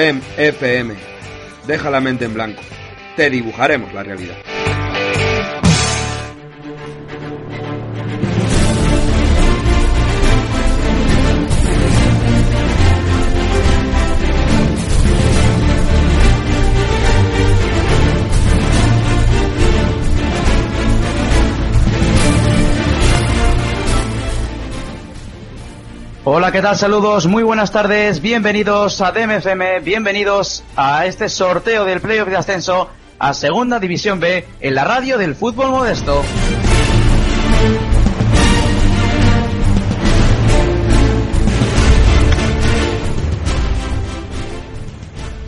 DEM FM. Deja la mente en blanco. Te dibujaremos la realidad. Hola, ¿qué tal? Saludos, muy buenas tardes, bienvenidos a DMFM, bienvenidos a este sorteo del playoff de ascenso a Segunda División B en la radio del fútbol modesto.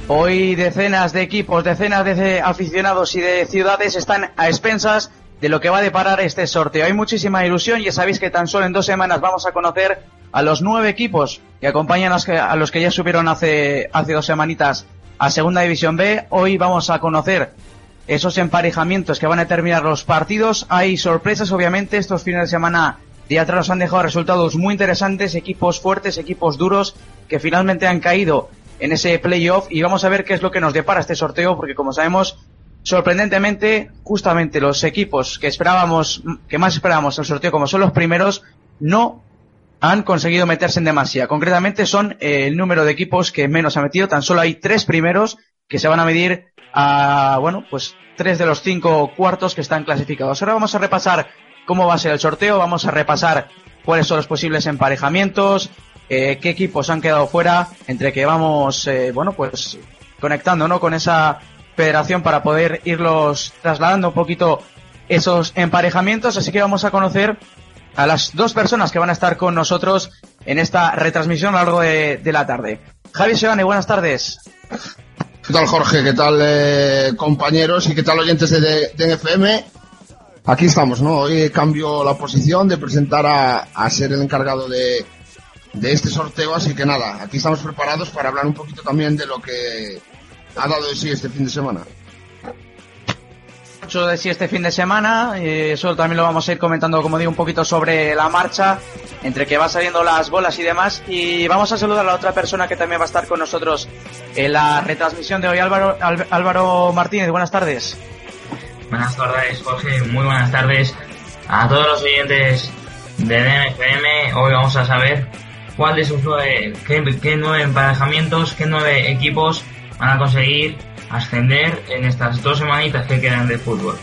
Hoy decenas de equipos, decenas de aficionados y de ciudades están a expensas de lo que va a deparar este sorteo. Hay muchísima ilusión y sabéis que tan solo en dos semanas vamos a conocer a los nueve equipos que acompañan a los que, ya subieron hace, hace dos semanitas a Segunda División B. Hoy vamos a conocer esos emparejamientos que van a terminar los partidos. Hay sorpresas, obviamente. Estos fines de semana de atrás nos han dejado resultados muy interesantes, equipos fuertes, equipos duros que finalmente han caído en ese playoff y vamos a ver qué es lo que nos depara este sorteo porque como sabemos sorprendentemente justamente los equipos que esperábamos que más esperábamos el sorteo como son los primeros no han conseguido meterse en demasía. Concretamente son eh, el número de equipos que menos ha metido. Tan solo hay tres primeros que se van a medir a, bueno, pues tres de los cinco cuartos que están clasificados. Ahora vamos a repasar cómo va a ser el sorteo. Vamos a repasar cuáles son los posibles emparejamientos, eh, qué equipos han quedado fuera, entre que vamos, eh, bueno, pues conectando, ¿no? Con esa federación para poder irlos trasladando un poquito esos emparejamientos. Así que vamos a conocer a las dos personas que van a estar con nosotros en esta retransmisión a lo largo de, de la tarde. Javi Segane, buenas tardes. ¿Qué tal Jorge? ¿Qué tal eh, compañeros y qué tal oyentes de, de? Aquí estamos, ¿no? Hoy cambio la posición de presentar a, a ser el encargado de, de este sorteo, así que nada, aquí estamos preparados para hablar un poquito también de lo que ha dado de sí este fin de semana. Mucho de sí este fin de semana. eso también lo vamos a ir comentando, como digo, un poquito sobre la marcha, entre que va saliendo las bolas y demás. Y vamos a saludar a la otra persona que también va a estar con nosotros en la retransmisión de hoy, Álvaro, Álvaro Martínez. Buenas tardes. Buenas tardes, Jorge. Muy buenas tardes a todos los oyentes de DMFM. Hoy vamos a saber cuál de sus nueve, qué, qué nueve emparejamientos, qué nueve equipos van a conseguir ascender en estas dos semanitas que quedan de fútbol.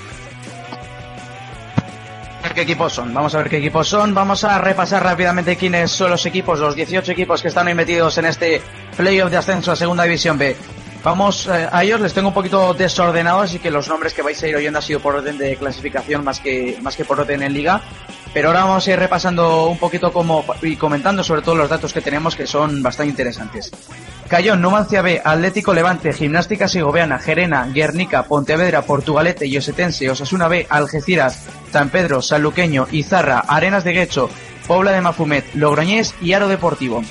Qué equipos son. Vamos a ver qué equipos son. Vamos a repasar rápidamente quiénes son los equipos, los 18 equipos que están hoy metidos en este playoff de ascenso a Segunda División B. Vamos eh, a ellos, les tengo un poquito desordenados, así que los nombres que vais a ir oyendo han sido por orden de clasificación más que, más que por orden en liga. Pero ahora vamos a ir repasando un poquito como, y comentando sobre todo los datos que tenemos que son bastante interesantes. Cayón, Numancia B, Atlético Levante, Gimnástica Segoviana, Gerena, Guernica, Pontevedra, Portugalete, y Osasuna B, Algeciras, San Pedro, Sanluqueño, Izarra, Arenas de Guecho, Pobla de Mafumet, Logroñés y Aro Deportivo.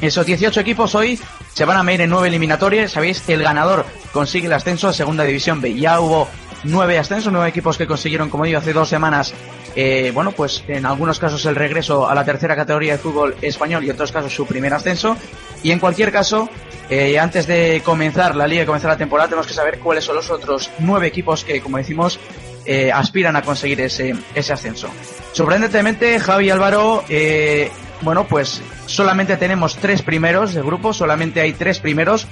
Esos 18 equipos hoy se van a medir en nueve eliminatorias. Sabéis el ganador consigue el ascenso a Segunda División B. Ya hubo nueve ascensos, nueve equipos que consiguieron, como digo, hace dos semanas, eh, bueno, pues en algunos casos el regreso a la tercera categoría de fútbol español y en otros casos su primer ascenso. Y en cualquier caso, eh, antes de comenzar la liga y comenzar la temporada, tenemos que saber cuáles son los otros nueve equipos que, como decimos, eh, aspiran a conseguir ese, ese ascenso. Sorprendentemente, Javi Álvaro, eh, bueno, pues solamente tenemos tres primeros de grupo, solamente hay tres primeros,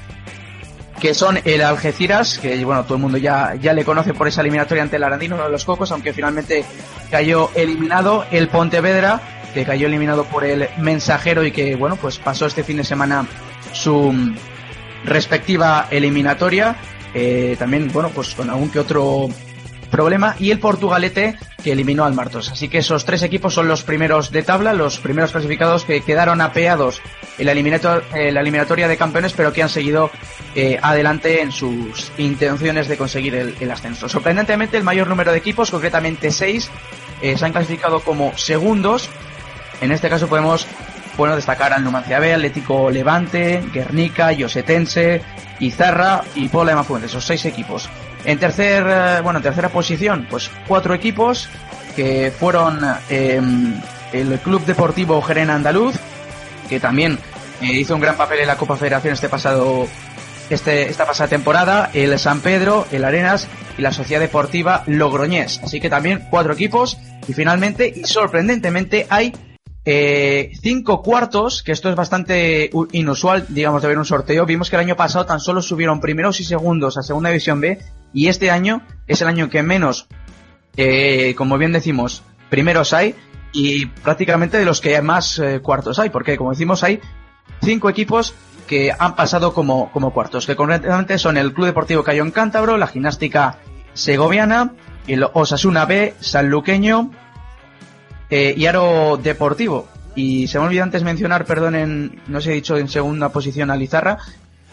que son el Algeciras, que bueno, todo el mundo ya, ya le conoce por esa eliminatoria ante el Arandino, uno de los cocos, aunque finalmente cayó eliminado. El Pontevedra, que cayó eliminado por el Mensajero y que, bueno, pues pasó este fin de semana su respectiva eliminatoria. Eh, también, bueno, pues con algún que otro problema. Y el Portugalete, que eliminó al Martos. Así que esos tres equipos son los primeros de tabla, los primeros clasificados que quedaron apeados en la, en la eliminatoria de campeones, pero que han seguido eh, adelante en sus intenciones de conseguir el, el ascenso. Sorprendentemente, el mayor número de equipos, concretamente seis, eh, se han clasificado como segundos. En este caso podemos bueno, destacar al Numancia B, Atlético Levante, Guernica, Yosetense, Izarra y Pola de Mafuentes, esos seis equipos. En tercer, eh, bueno, en tercera posición, pues cuatro equipos que fueron eh, el Club Deportivo Gerena Andaluz, que también eh, hizo un gran papel en la Copa Federación este pasado este, esta pasada temporada, el San Pedro, el Arenas y la Sociedad Deportiva Logroñés. Así que también cuatro equipos y finalmente y sorprendentemente hay eh, cinco cuartos, que esto es bastante inusual, digamos, de ver un sorteo. Vimos que el año pasado tan solo subieron primeros y segundos a Segunda División B y este año es el año que menos, eh, como bien decimos, primeros hay y prácticamente de los que más eh, cuartos hay, porque como decimos hay cinco equipos que han pasado como, como cuartos, que concretamente son el Club Deportivo Cayón Cántabro, la Gimnástica Segoviana, el Osasuna B, Sanluqueño eh, y Aro Deportivo. Y se me olvidó antes mencionar, perdón, en, no sé, he dicho en segunda posición a Lizarra.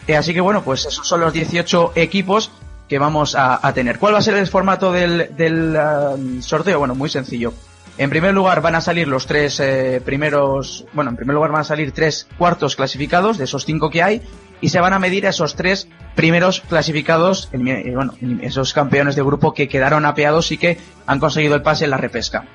Eh, así que bueno, pues esos son los 18 equipos que vamos a, tener. ¿Cuál va a ser el formato del, del ah, sorteo? Bueno, muy sencillo. En primer lugar van a salir los tres eh, primeros, bueno, en primer lugar van a salir tres cuartos clasificados de esos cinco que hay y se van a medir a esos tres primeros clasificados, en- bueno, en esos campeones de grupo que quedaron apeados y que han conseguido el pase en la repesca.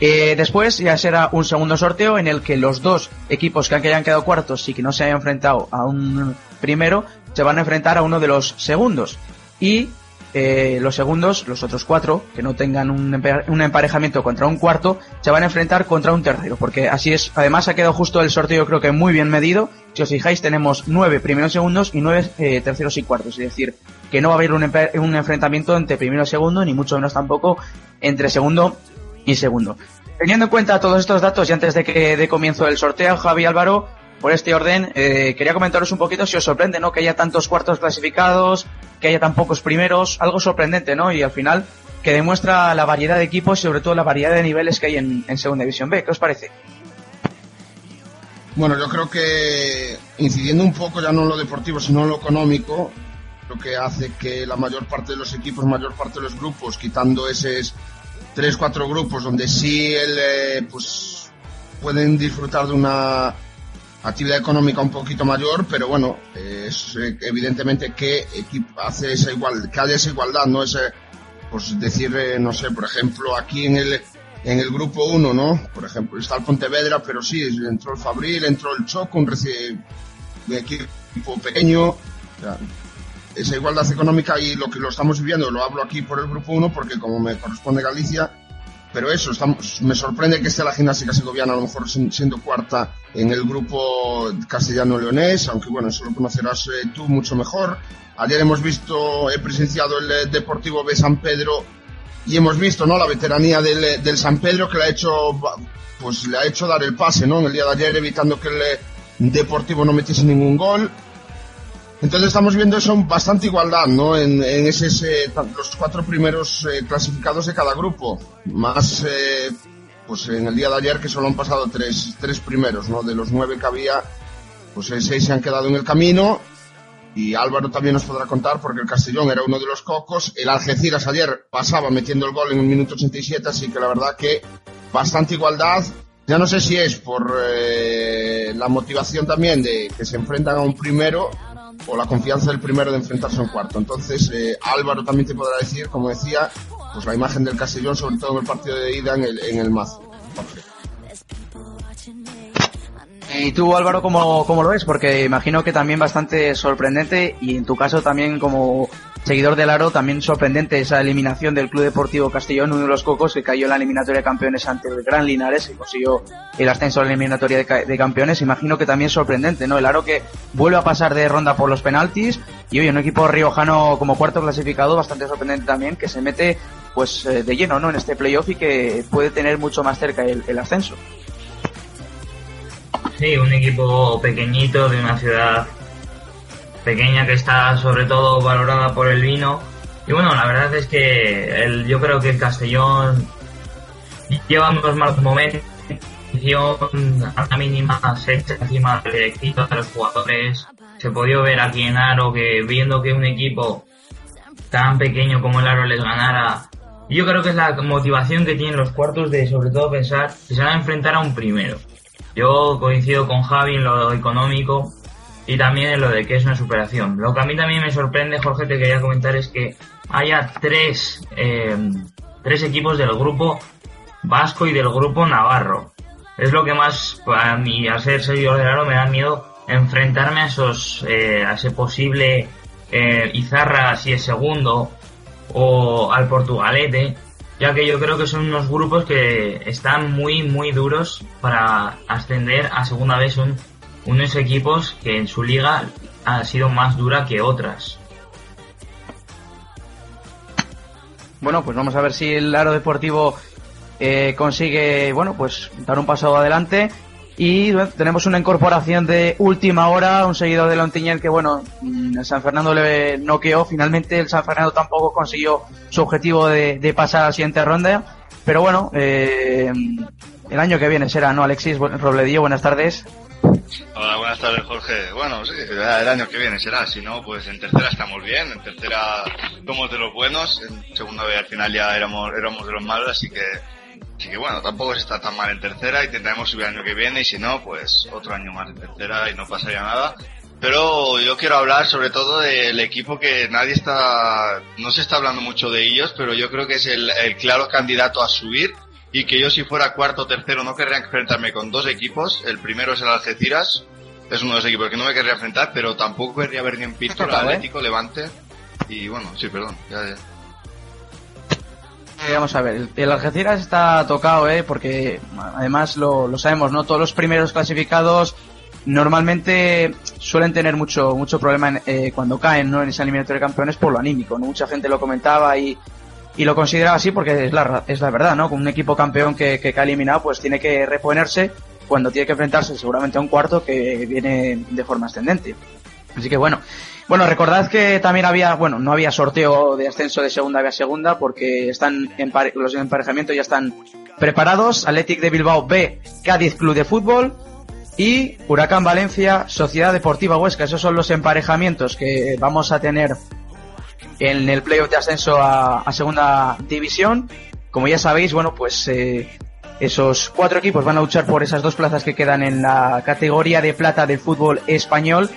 Eh, después ya será un segundo sorteo en el que los dos equipos que hayan quedado cuartos y que no se hayan enfrentado a un primero se van a enfrentar a uno de los segundos. Y eh, los segundos, los otros cuatro, que no tengan un, un emparejamiento contra un cuarto, se van a enfrentar contra un tercero. Porque así es, además ha quedado justo el sorteo creo que muy bien medido. Si os fijáis tenemos nueve primeros segundos y nueve eh, terceros y cuartos. Es decir, que no va a haber un, un enfrentamiento entre primero y segundo, ni mucho menos tampoco entre segundo y segundo. Teniendo en cuenta todos estos datos y antes de que dé comienzo el sorteo, Javi Álvaro, por este orden, eh, quería comentaros un poquito si os sorprende, ¿no? Que haya tantos cuartos clasificados, que haya tan pocos primeros, algo sorprendente, ¿no? Y al final, que demuestra la variedad de equipos y sobre todo la variedad de niveles que hay en, en Segunda División B. ¿Qué os parece? Bueno, yo creo que incidiendo un poco ya no en lo deportivo, sino en lo económico, lo que hace que la mayor parte de los equipos, mayor parte de los grupos, quitando esos tres, cuatro grupos donde sí el, eh, pues pueden disfrutar de una actividad económica un poquito mayor, pero bueno, es eh, evidentemente que hace esa igual, que haya esa igualdad, no ese, pues decir, eh, no sé, por ejemplo, aquí en el en el grupo 1, ¿no? Por ejemplo, está el Pontevedra, pero sí, entró el Fabril, entró el Choco, un un equipo pequeño. Esa igualdad económica y lo que lo estamos viviendo, lo hablo aquí por el grupo 1 porque como me corresponde Galicia, pero eso, me sorprende que esté la gimnástica segoviana a lo mejor siendo cuarta en el grupo castellano-leonés, aunque bueno, eso lo conocerás eh, tú mucho mejor. Ayer hemos visto, he presenciado el eh, Deportivo B San Pedro y hemos visto, ¿no? La veteranía del, eh, San Pedro que le ha hecho, pues le ha hecho dar el pase, ¿no? En el día de ayer evitando que el Deportivo no metiese ningún gol. Entonces estamos viendo eso bastante igualdad, ¿no? En, en ese, ese- los cuatro primeros eh, clasificados de cada grupo. Más, eh, pues en el día de ayer que solo han pasado tres, tres primeros, ¿no? De los nueve que había, pues eh, seis se han quedado en el camino. Y Álvaro también nos podrá contar porque el Castellón era uno de los cocos. El Algeciras ayer pasaba metiendo el gol en el minuto 87, así que la verdad que bastante igualdad. Ya no sé si es por eh, la motivación también de que se enfrentan a un primero o la confianza del primero de enfrentarse a cuarto. Entonces, eh, Álvaro también te podrá decir, como decía, pues la imagen del Castellón, sobre todo en el partido de ida en el, en el mazo. ¿Y tú, Álvaro, cómo, cómo lo ves? Porque imagino que también bastante sorprendente y en tu caso también como seguidor del Aro, también sorprendente esa eliminación del Club Deportivo Castellón, uno de los cocos que cayó en la eliminatoria de campeones ante el Gran Linares y consiguió el ascenso a la eliminatoria de, de campeones. Imagino que también sorprendente, ¿no? El Aro que vuelve a pasar de ronda por los penaltis y oye, un equipo riojano como cuarto clasificado, bastante sorprendente también, que se mete pues eh, de lleno, ¿no? En este playoff y que puede tener mucho más cerca el, el ascenso. Sí, un equipo pequeñito de una ciudad pequeña que está sobre todo valorada por el vino. Y bueno, la verdad es que el, yo creo que el Castellón lleva unos malos momentos. A la mínima se echa encima del directiva de los jugadores. Se podía ver aquí en Aro que viendo que un equipo tan pequeño como el Aro les ganara. Yo creo que es la motivación que tienen los cuartos de sobre todo pensar que se van a enfrentar a un primero. Yo coincido con Javi en lo económico y también en lo de que es una superación. Lo que a mí también me sorprende, Jorge, te quería comentar es que haya tres, eh, tres equipos del grupo vasco y del grupo navarro. Es lo que más, a mí, al ser seguidor del Aro, me da miedo enfrentarme a esos, eh, a ese posible eh, Izarra si es segundo o al Portugalete, ya que yo creo que son unos grupos que están muy, muy duros para ascender a segunda vez. Son unos equipos que en su liga ha sido más dura que otras. Bueno, pues vamos a ver si el Aro Deportivo eh, consigue, bueno, pues dar un paso adelante. Y tenemos una incorporación de última hora, un seguidor de Lontiñel que, bueno, el San Fernando le noqueó. Finalmente el San Fernando tampoco consiguió su objetivo de, pasar a la siguiente ronda. Pero bueno, eh, el año que viene será, ¿no, Alexis? Robledillo, buenas tardes. Hola, buenas tardes, Jorge. Bueno, sí, el año que viene será. Si no, pues en tercera estamos bien. En tercera somos de los buenos. En segunda vez al final ya éramos, éramos de los malos, así que, así que bueno, tampoco se está tan mal en tercera. Intentaremos subir el año que viene y si no, pues otro año más en tercera y no pasaría nada. Pero yo quiero hablar sobre todo del equipo que nadie está, no se está hablando mucho de ellos, pero yo creo que es el, el claro candidato a subir y que yo si fuera cuarto o tercero no querría enfrentarme con dos equipos. El primero es el Algeciras, es uno de los equipos que no me querría enfrentar, pero tampoco querría ver ni en pista el ¿eh? Atlético, Levante y bueno, sí, perdón, ya, ya. Eh, vamos a ver, el, el Algeciras está tocado, ¿eh? Porque además lo, lo sabemos, ¿no? Todos los primeros clasificados normalmente suelen tener mucho mucho problema en, eh, cuando caen, ¿no? En esa eliminatoria de campeones por lo anímico, ¿no? Mucha gente lo comentaba y, y lo consideraba así porque es la, es la verdad, ¿no? Con un equipo campeón que, que cae eliminado, pues tiene que reponerse cuando tiene que enfrentarse seguramente a un cuarto que viene de forma ascendente. Así que bueno. Bueno, recordad que también había, bueno, no había sorteo de ascenso de segunda a segunda porque están empare- los emparejamientos ya están preparados. Athletic de Bilbao B, Cádiz Club de Fútbol y Huracán Valencia, Sociedad Deportiva Huesca. Esos son los emparejamientos que vamos a tener en el playoff de ascenso a, a segunda división. Como ya sabéis, bueno, pues eh, esos cuatro equipos van a luchar por esas dos plazas que quedan en la categoría de plata del fútbol español.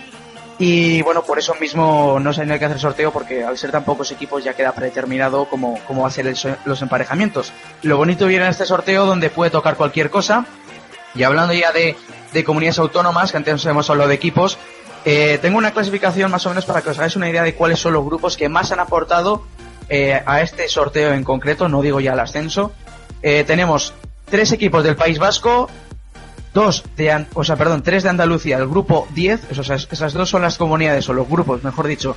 Y bueno, por eso mismo no se tiene que hacer sorteo porque al ser tan pocos equipos ya queda predeterminado cómo, cómo va a ser los emparejamientos. Lo bonito viene en este sorteo donde puede tocar cualquier cosa. Y hablando ya de, de comunidades autónomas, que antes hemos hablado de equipos, eh, tengo una clasificación más o menos para que os hagáis una idea de cuáles son los grupos que más han aportado eh, a este sorteo en concreto, no digo ya el ascenso. Eh, tenemos tres equipos del País Vasco, dos de, o sea, perdón, tres de Andalucía, el grupo 10, o esas dos son las comunidades o los grupos, mejor dicho,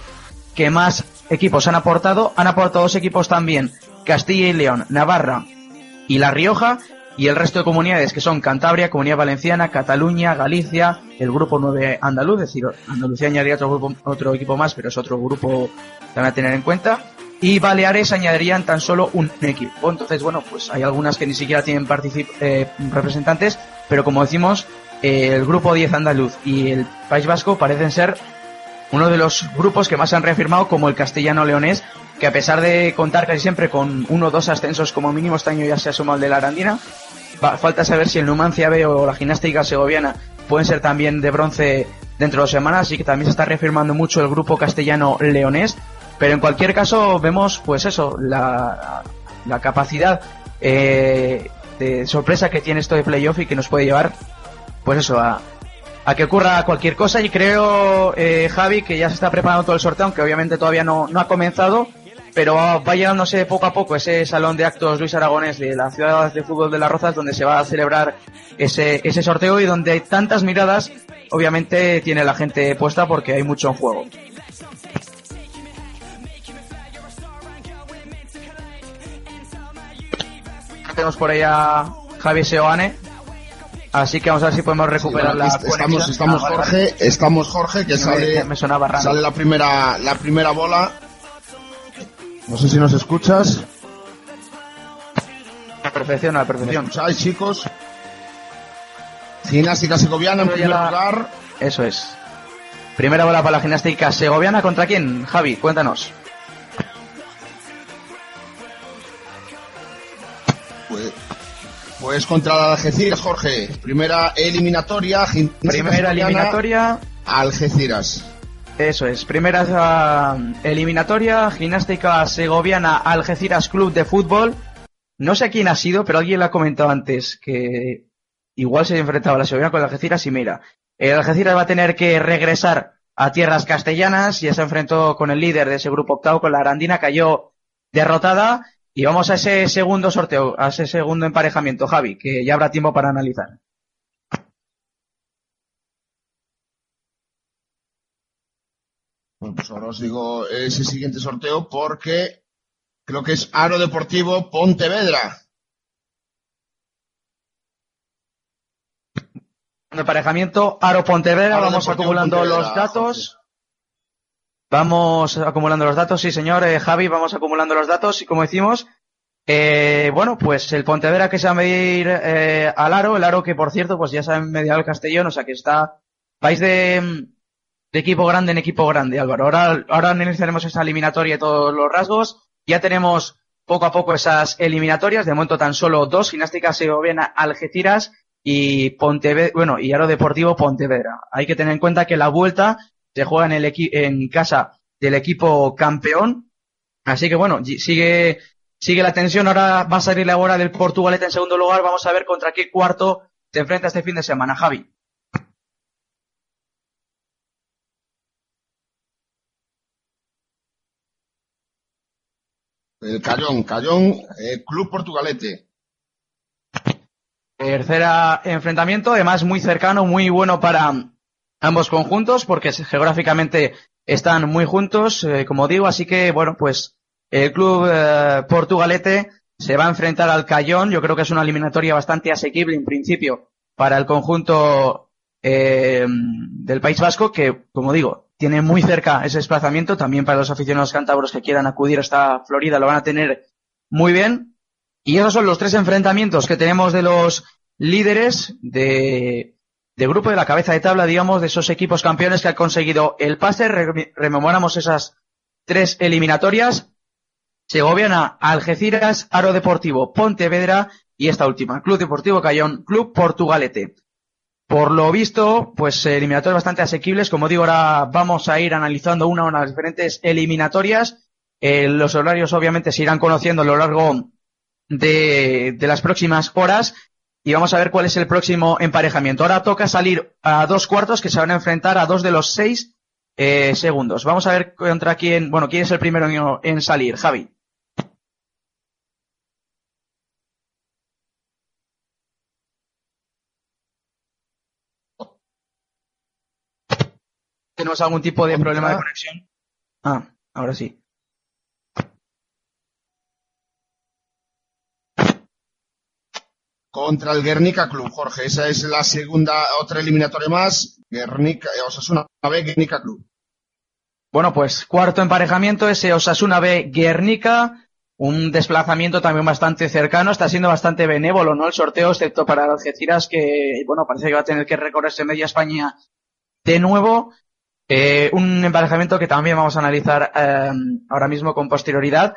que más equipos han aportado. Han aportado dos equipos también, Castilla y León, Navarra y La Rioja, y el resto de comunidades que son Cantabria, Comunidad Valenciana, Cataluña, Galicia, el grupo 9 andaluz, es decir, Andalucía añadiría otro grupo, otro equipo más, pero es otro grupo también a tener en cuenta. Y Baleares añadirían tan solo un equipo. Entonces, bueno, pues hay algunas que ni siquiera tienen eh, representantes, pero como decimos, eh, el grupo 10 andaluz y el País Vasco parecen ser uno de los grupos que más han reafirmado como el castellano-leonés, que a pesar de contar casi siempre con uno o dos ascensos como mínimo, este año ya se ha sumado el de la Arandina. Falta saber si el Numancia B o la gimnástica segoviana pueden ser también de bronce dentro de dos semanas, así que también se está reafirmando mucho el grupo castellano-leonés. Pero en cualquier caso vemos, pues eso, la, la capacidad eh, de sorpresa que tiene esto de playoff y que nos puede llevar, pues eso, a, a que ocurra cualquier cosa y creo, eh, Javi, que ya se está preparando todo el sorteo, aunque obviamente todavía no, no ha comenzado, pero va, llegándose poco a poco ese salón de actos Luis Aragonés de la ciudad de fútbol de Las Rozas, donde se va a celebrar ese, ese sorteo y donde hay tantas miradas, obviamente tiene la gente puesta porque hay mucho en juego. tenemos por ahí a Javi Seoane. Así que vamos a ver si podemos recuperar Sí, la bueno, estamos, conexión. estamos. Jorge, estamos Jorge, que Me- sale, me sale la primera, la primera bola. No sé si nos escuchas. A la perfección, a la ¿Me perfección. escucháis, chicos? Gimnástica Segoviana en primer la- lugar. Eso es. Primera bola para la gimnástica segoviana. ¿Contra quién? Javi, cuéntanos. Pues, pues contra la Algeciras, Jorge. Primera eliminatoria. Primera Segoviana, eliminatoria. Algeciras. Eso es. Primera ah, eliminatoria. Gimnástica segoviana Algeciras Club de Fútbol. No sé quién ha sido, pero alguien lo ha comentado antes que igual se enfrentaba la segoviana con Algeciras y mira. El Algeciras va a tener que regresar a tierras castellanas. Ya se enfrentó con el líder de ese grupo octavo, con la Arandina. Cayó derrotada. Y vamos a ese segundo sorteo, a ese segundo emparejamiento, Javi, que ya habrá tiempo para analizar. Pues ahora os digo ese siguiente sorteo porque creo que es Aro Deportivo Pontevedra. Emparejamiento, Aro Pontevedra, Aro vamos Deportivo acumulando Pontevedra, los datos. Vamos acumulando los datos, sí señor, eh, Javi, vamos acumulando los datos y como decimos, eh, bueno, pues el Pontevedra que se va a medir eh, al Aro, el Aro que por cierto pues ya se ha medido al Castellón, o sea que está, país de, de equipo grande en equipo grande, Álvaro. Ahora, ahora analizaremos esa eliminatoria y todos los rasgos. Ya tenemos poco a poco esas eliminatorias, de momento tan solo dos, Gimnástica Segoviana Algeciras y Pontevedra, bueno, y Aro Deportivo Pontevedra. Hay que tener en cuenta que la vuelta se juega en el equi- en casa del equipo campeón. Así que bueno, sigue, sigue la tensión. Ahora va a salir la hora del Portugalete en segundo lugar. Vamos a ver contra qué cuarto se enfrenta este fin de semana, Javi. El Cayón, Cayón, eh, Club Portugalete. Tercera enfrentamiento, además muy cercano, muy bueno para ambos conjuntos, porque geográficamente están muy juntos, eh, como digo, así que bueno, pues el club eh, portugalete se va a enfrentar al Cayón, yo creo que es una eliminatoria bastante asequible en principio para el conjunto eh, del País Vasco, que como digo, tiene muy cerca ese desplazamiento, también para los aficionados cántabros que quieran acudir hasta Florida lo van a tener muy bien. Y esos son los tres enfrentamientos que tenemos de los líderes de, grupo de la cabeza de tabla, digamos, de esos equipos campeones que han conseguido el pase. Re- rememoramos esas tres eliminatorias. Segoviana, Algeciras, Aro Deportivo, Pontevedra y esta última, Club Deportivo Cayón, Club Portugalete. Por lo visto, pues eliminatorias bastante asequibles. Como digo, ahora vamos a ir analizando una a una las diferentes eliminatorias. Eh, los horarios obviamente se irán conociendo a lo largo de, las próximas horas y vamos a ver cuál es el próximo emparejamiento. Ahora toca salir a dos cuartos que se van a enfrentar a dos de los seis eh, segundos. Vamos a ver contra quién, bueno, quién es el primero en salir, Javi. ¿Tenemos algún tipo de problema de conexión? Ah, ahora sí. Contra el Guernica Club, Jorge. Esa es la segunda, otra eliminatoria más. Guernica, eh, Osasuna B, Guernica Club. Bueno, pues cuarto emparejamiento, ese Osasuna B Guernica, un desplazamiento también bastante cercano, está siendo bastante benévolo, ¿no? El sorteo, excepto para Algeciras, que, bueno, parece que va a tener que recorrerse media España de nuevo. Eh, un emparejamiento que también vamos a analizar eh, ahora mismo con posterioridad.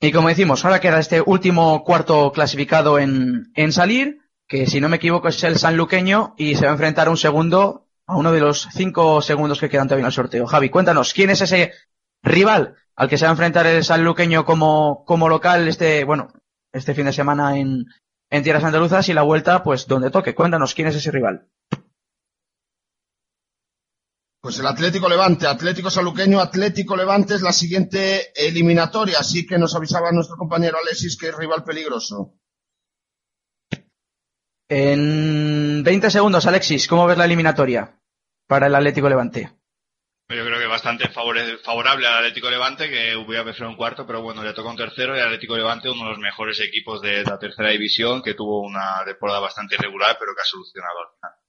Y como decimos, ahora queda este último cuarto clasificado en, en salir, que si no me equivoco es el sanluqueño, y se va a enfrentar a un segundo, a uno de los cinco segundos que quedan todavía en el sorteo. Javi, cuéntanos, ¿quién es ese rival al que se va a enfrentar el sanluqueño como, como local este, bueno, este fin de semana en, en tierras andaluzas y la vuelta, pues donde toque? Cuéntanos, ¿quién es ese rival? Pues el Atlético Levante, Atlético Saluqueño, Atlético Levante es la siguiente eliminatoria, así que nos avisaba nuestro compañero Alexis que es rival peligroso. En 20 segundos, Alexis, ¿cómo ves la eliminatoria para el Atlético Levante? Yo creo que bastante favorable al Atlético Levante, que hubiera preferido un cuarto, pero bueno, le toca un tercero y el Atlético Levante uno de los mejores equipos de la tercera división, que tuvo una temporada bastante irregular, pero que ha solucionado al final.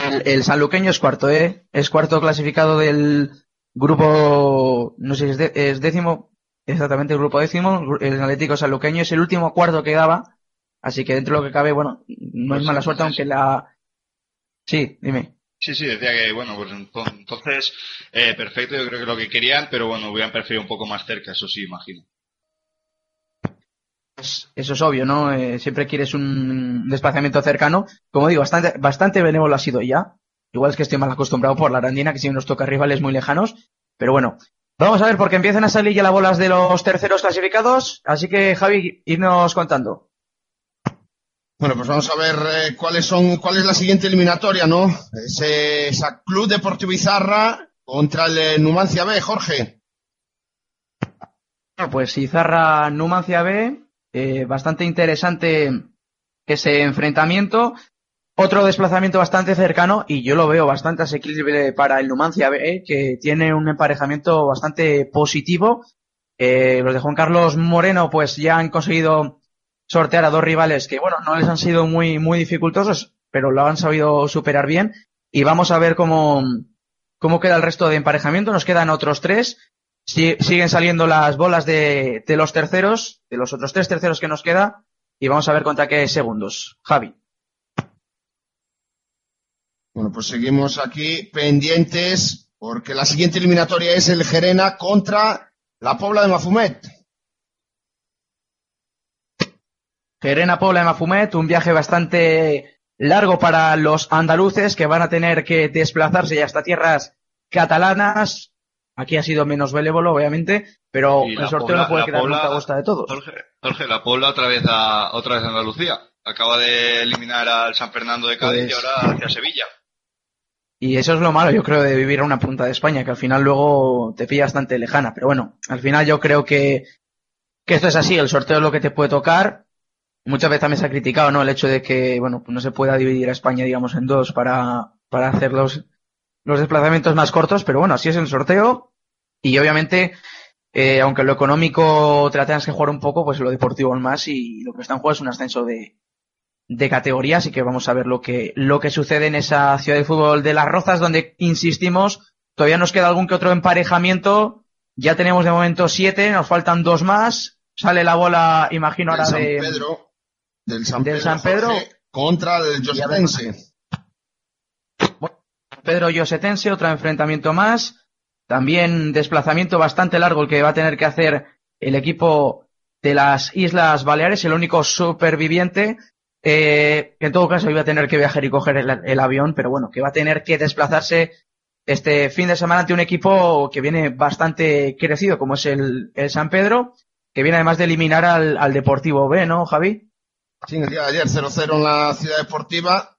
El, el sanluqueño es cuarto, ¿eh? Es cuarto clasificado del grupo, no sé si es, de- es décimo, exactamente el grupo décimo. El Atlético sanluqueño es el último cuarto que daba. Así que dentro de lo que cabe, bueno, no es Pues mala suerte, aunque la... Sí, dime. Sí, sí, decía que, bueno, pues ento- entonces, eh, perfecto, yo creo que lo que querían, pero bueno, hubieran preferido un poco más cerca, eso sí, imagino. Pues Eso es obvio, ¿no? Eh, siempre quieres un desplazamiento cercano. Como digo, bastante, bastante benévolo ha sido ya. Igual es que estoy mal acostumbrado por la Arandina, que siempre nos toca rivales muy lejanos. Pero bueno, vamos a ver porque empiezan a salir ya las bolas de los terceros clasificados. Así que, Javi, irnos contando. Bueno, pues vamos a ver eh, cuáles son, cuál es la siguiente eliminatoria, ¿no? Ese, esa Club Deportivo Izarra contra el eh, Numancia B, Jorge. Bueno, pues Izarra Numancia B, eh, bastante interesante ese enfrentamiento. Otro desplazamiento bastante cercano y yo lo veo bastante asequible para el Numancia que tiene un emparejamiento bastante positivo. Eh, los de Juan Carlos Moreno pues ya han conseguido sortear a dos rivales que bueno, no les han sido muy, muy dificultosos, pero lo han sabido superar bien. Y vamos a ver cómo, cómo queda el resto de emparejamiento. Nos quedan otros tres. Si- siguen saliendo las bolas de, de los terceros, de los otros tres terceros que nos queda, y vamos a ver contra qué segundos. Javi. Bueno, pues seguimos aquí pendientes porque la siguiente eliminatoria es el Gerena contra la Pobla de Mafumet. Gerena Pobla de Mafumet, un viaje bastante largo para los andaluces que van a tener que desplazarse ya hasta tierras catalanas. Aquí ha sido menos benévolo, obviamente, pero el sorteo Pobla- no puede quedar Pobla- nunca a costa de todos. Jorge, Jorge, la Puebla otra vez a, otra vez a Andalucía. Acaba de eliminar al San Fernando de Cádiz Pues- y ahora hacia Sevilla. Y eso es lo malo, yo creo, de vivir a una punta de España, que al final luego te pilla bastante lejana. Pero bueno, al final yo creo que, que esto es así, el sorteo es lo que te puede tocar. Muchas veces también se ha criticado, ¿no? El hecho de que, bueno, pues no se pueda dividir a España, digamos, en dos para, para hacer los, desplazamientos más cortos, pero bueno, así es el sorteo. Y obviamente, eh, aunque lo económico te la tengas que jugar un poco, pues lo deportivo aún más y lo que está en juego es un ascenso de, de categoría, así que vamos a ver lo que, lo que sucede en esa ciudad de fútbol de Las Rozas, donde insistimos, todavía nos queda algún que otro emparejamiento, ya tenemos de momento siete, nos faltan dos más, sale la bola, imagino Del ahora San de, Pedro. Del San del Pedro, San Pedro. Jorge, contra el Josetense. Pedro Yosetense, otro enfrentamiento más. También desplazamiento bastante largo el que va a tener que hacer el equipo de las Islas Baleares, el único superviviente, eh, que en todo caso iba a tener que viajar y coger el, avión, pero bueno, que va a tener que desplazarse este fin de semana ante un equipo que viene bastante crecido, como es el, San Pedro, que viene además de eliminar al, al Deportivo B, ¿no, Javi? Sí, ayer 0-0 en la ciudad deportiva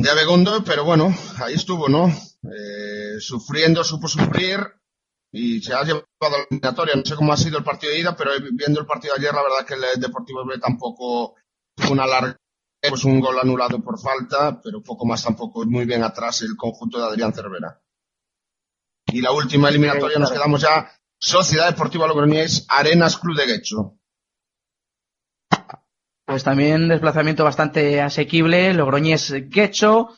de Abegondo, pero bueno, ahí estuvo, ¿no? Eh, sufriendo, supo sufrir y se ha llevado a la eliminatoria. No sé cómo ha sido el partido de ida, pero viendo el partido de ayer, la verdad que el Deportivo B tampoco una larga, pues un gol anulado por falta, pero poco más tampoco, muy bien atrás el conjunto de Adrián Cervera. Y la última eliminatoria nos quedamos ya Sociedad Deportiva Logroñés, Arenas Club de Guecho. Pues también desplazamiento bastante asequible, Logroñés Guecho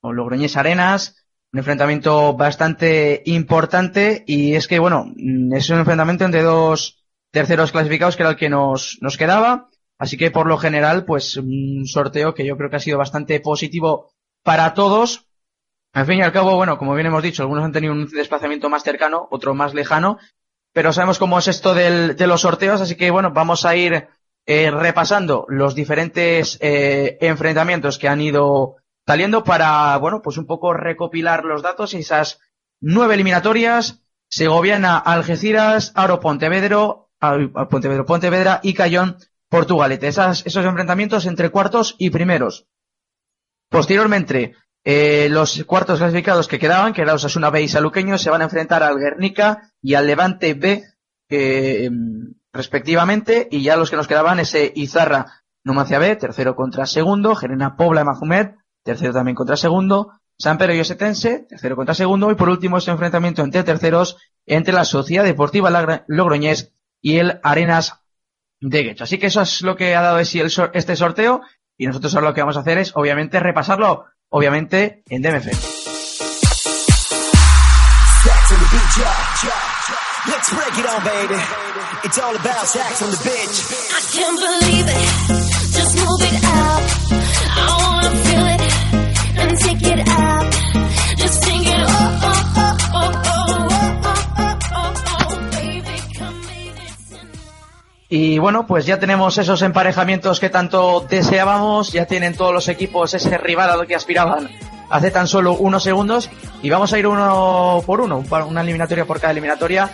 o Logroñés Arenas, un enfrentamiento bastante importante y es que bueno, mm, es un enfrentamiento entre dos terceros clasificados que era el que nos, nos quedaba, así que por lo general pues un sorteo que yo creo que ha sido bastante positivo para todos. Al fin y al cabo, bueno, como bien hemos dicho, algunos han tenido un desplazamiento más cercano, otro más lejano, pero sabemos cómo es esto del, de los sorteos, así que bueno, vamos a ir eh, repasando los diferentes eh, enfrentamientos que han ido saliendo para, bueno, pues un poco recopilar los datos y esas nueve eliminatorias, Segoviana, Algeciras, Aro, Pontevedro, Pontevedra y Cayón, Portugalete. Esas, esos enfrentamientos entre cuartos y primeros. Posteriormente, eh, los cuartos clasificados que quedaban, que era Osasuna B y Saluqueño, se van a enfrentar al Guernica y al Levante B, eh, respectivamente, y ya los que nos quedaban ese Izarra Numancia B, tercero contra segundo, Gerena Pobla de tercero también contra segundo, San Pedro y Osetense, tercero contra segundo, y por último este enfrentamiento entre terceros entre la Sociedad Deportiva Logroñés y el Arenas de Guecho. Así que eso es lo que ha dado de sí este sorteo, y nosotros ahora lo que vamos a hacer es, obviamente, repasarlo, obviamente, en DMF. Let's break it on, baby. It's all about sex on the bitch. I can't believe it. Just move it out. I wanna feel it and take it out. Just sing it. Oh, Y bueno, pues ya tenemos esos emparejamientos que tanto deseábamos, ya tienen todos los equipos ese rival a lo que aspiraban hace tan solo unos segundos y vamos a ir uno por uno, una eliminatoria por cada eliminatoria.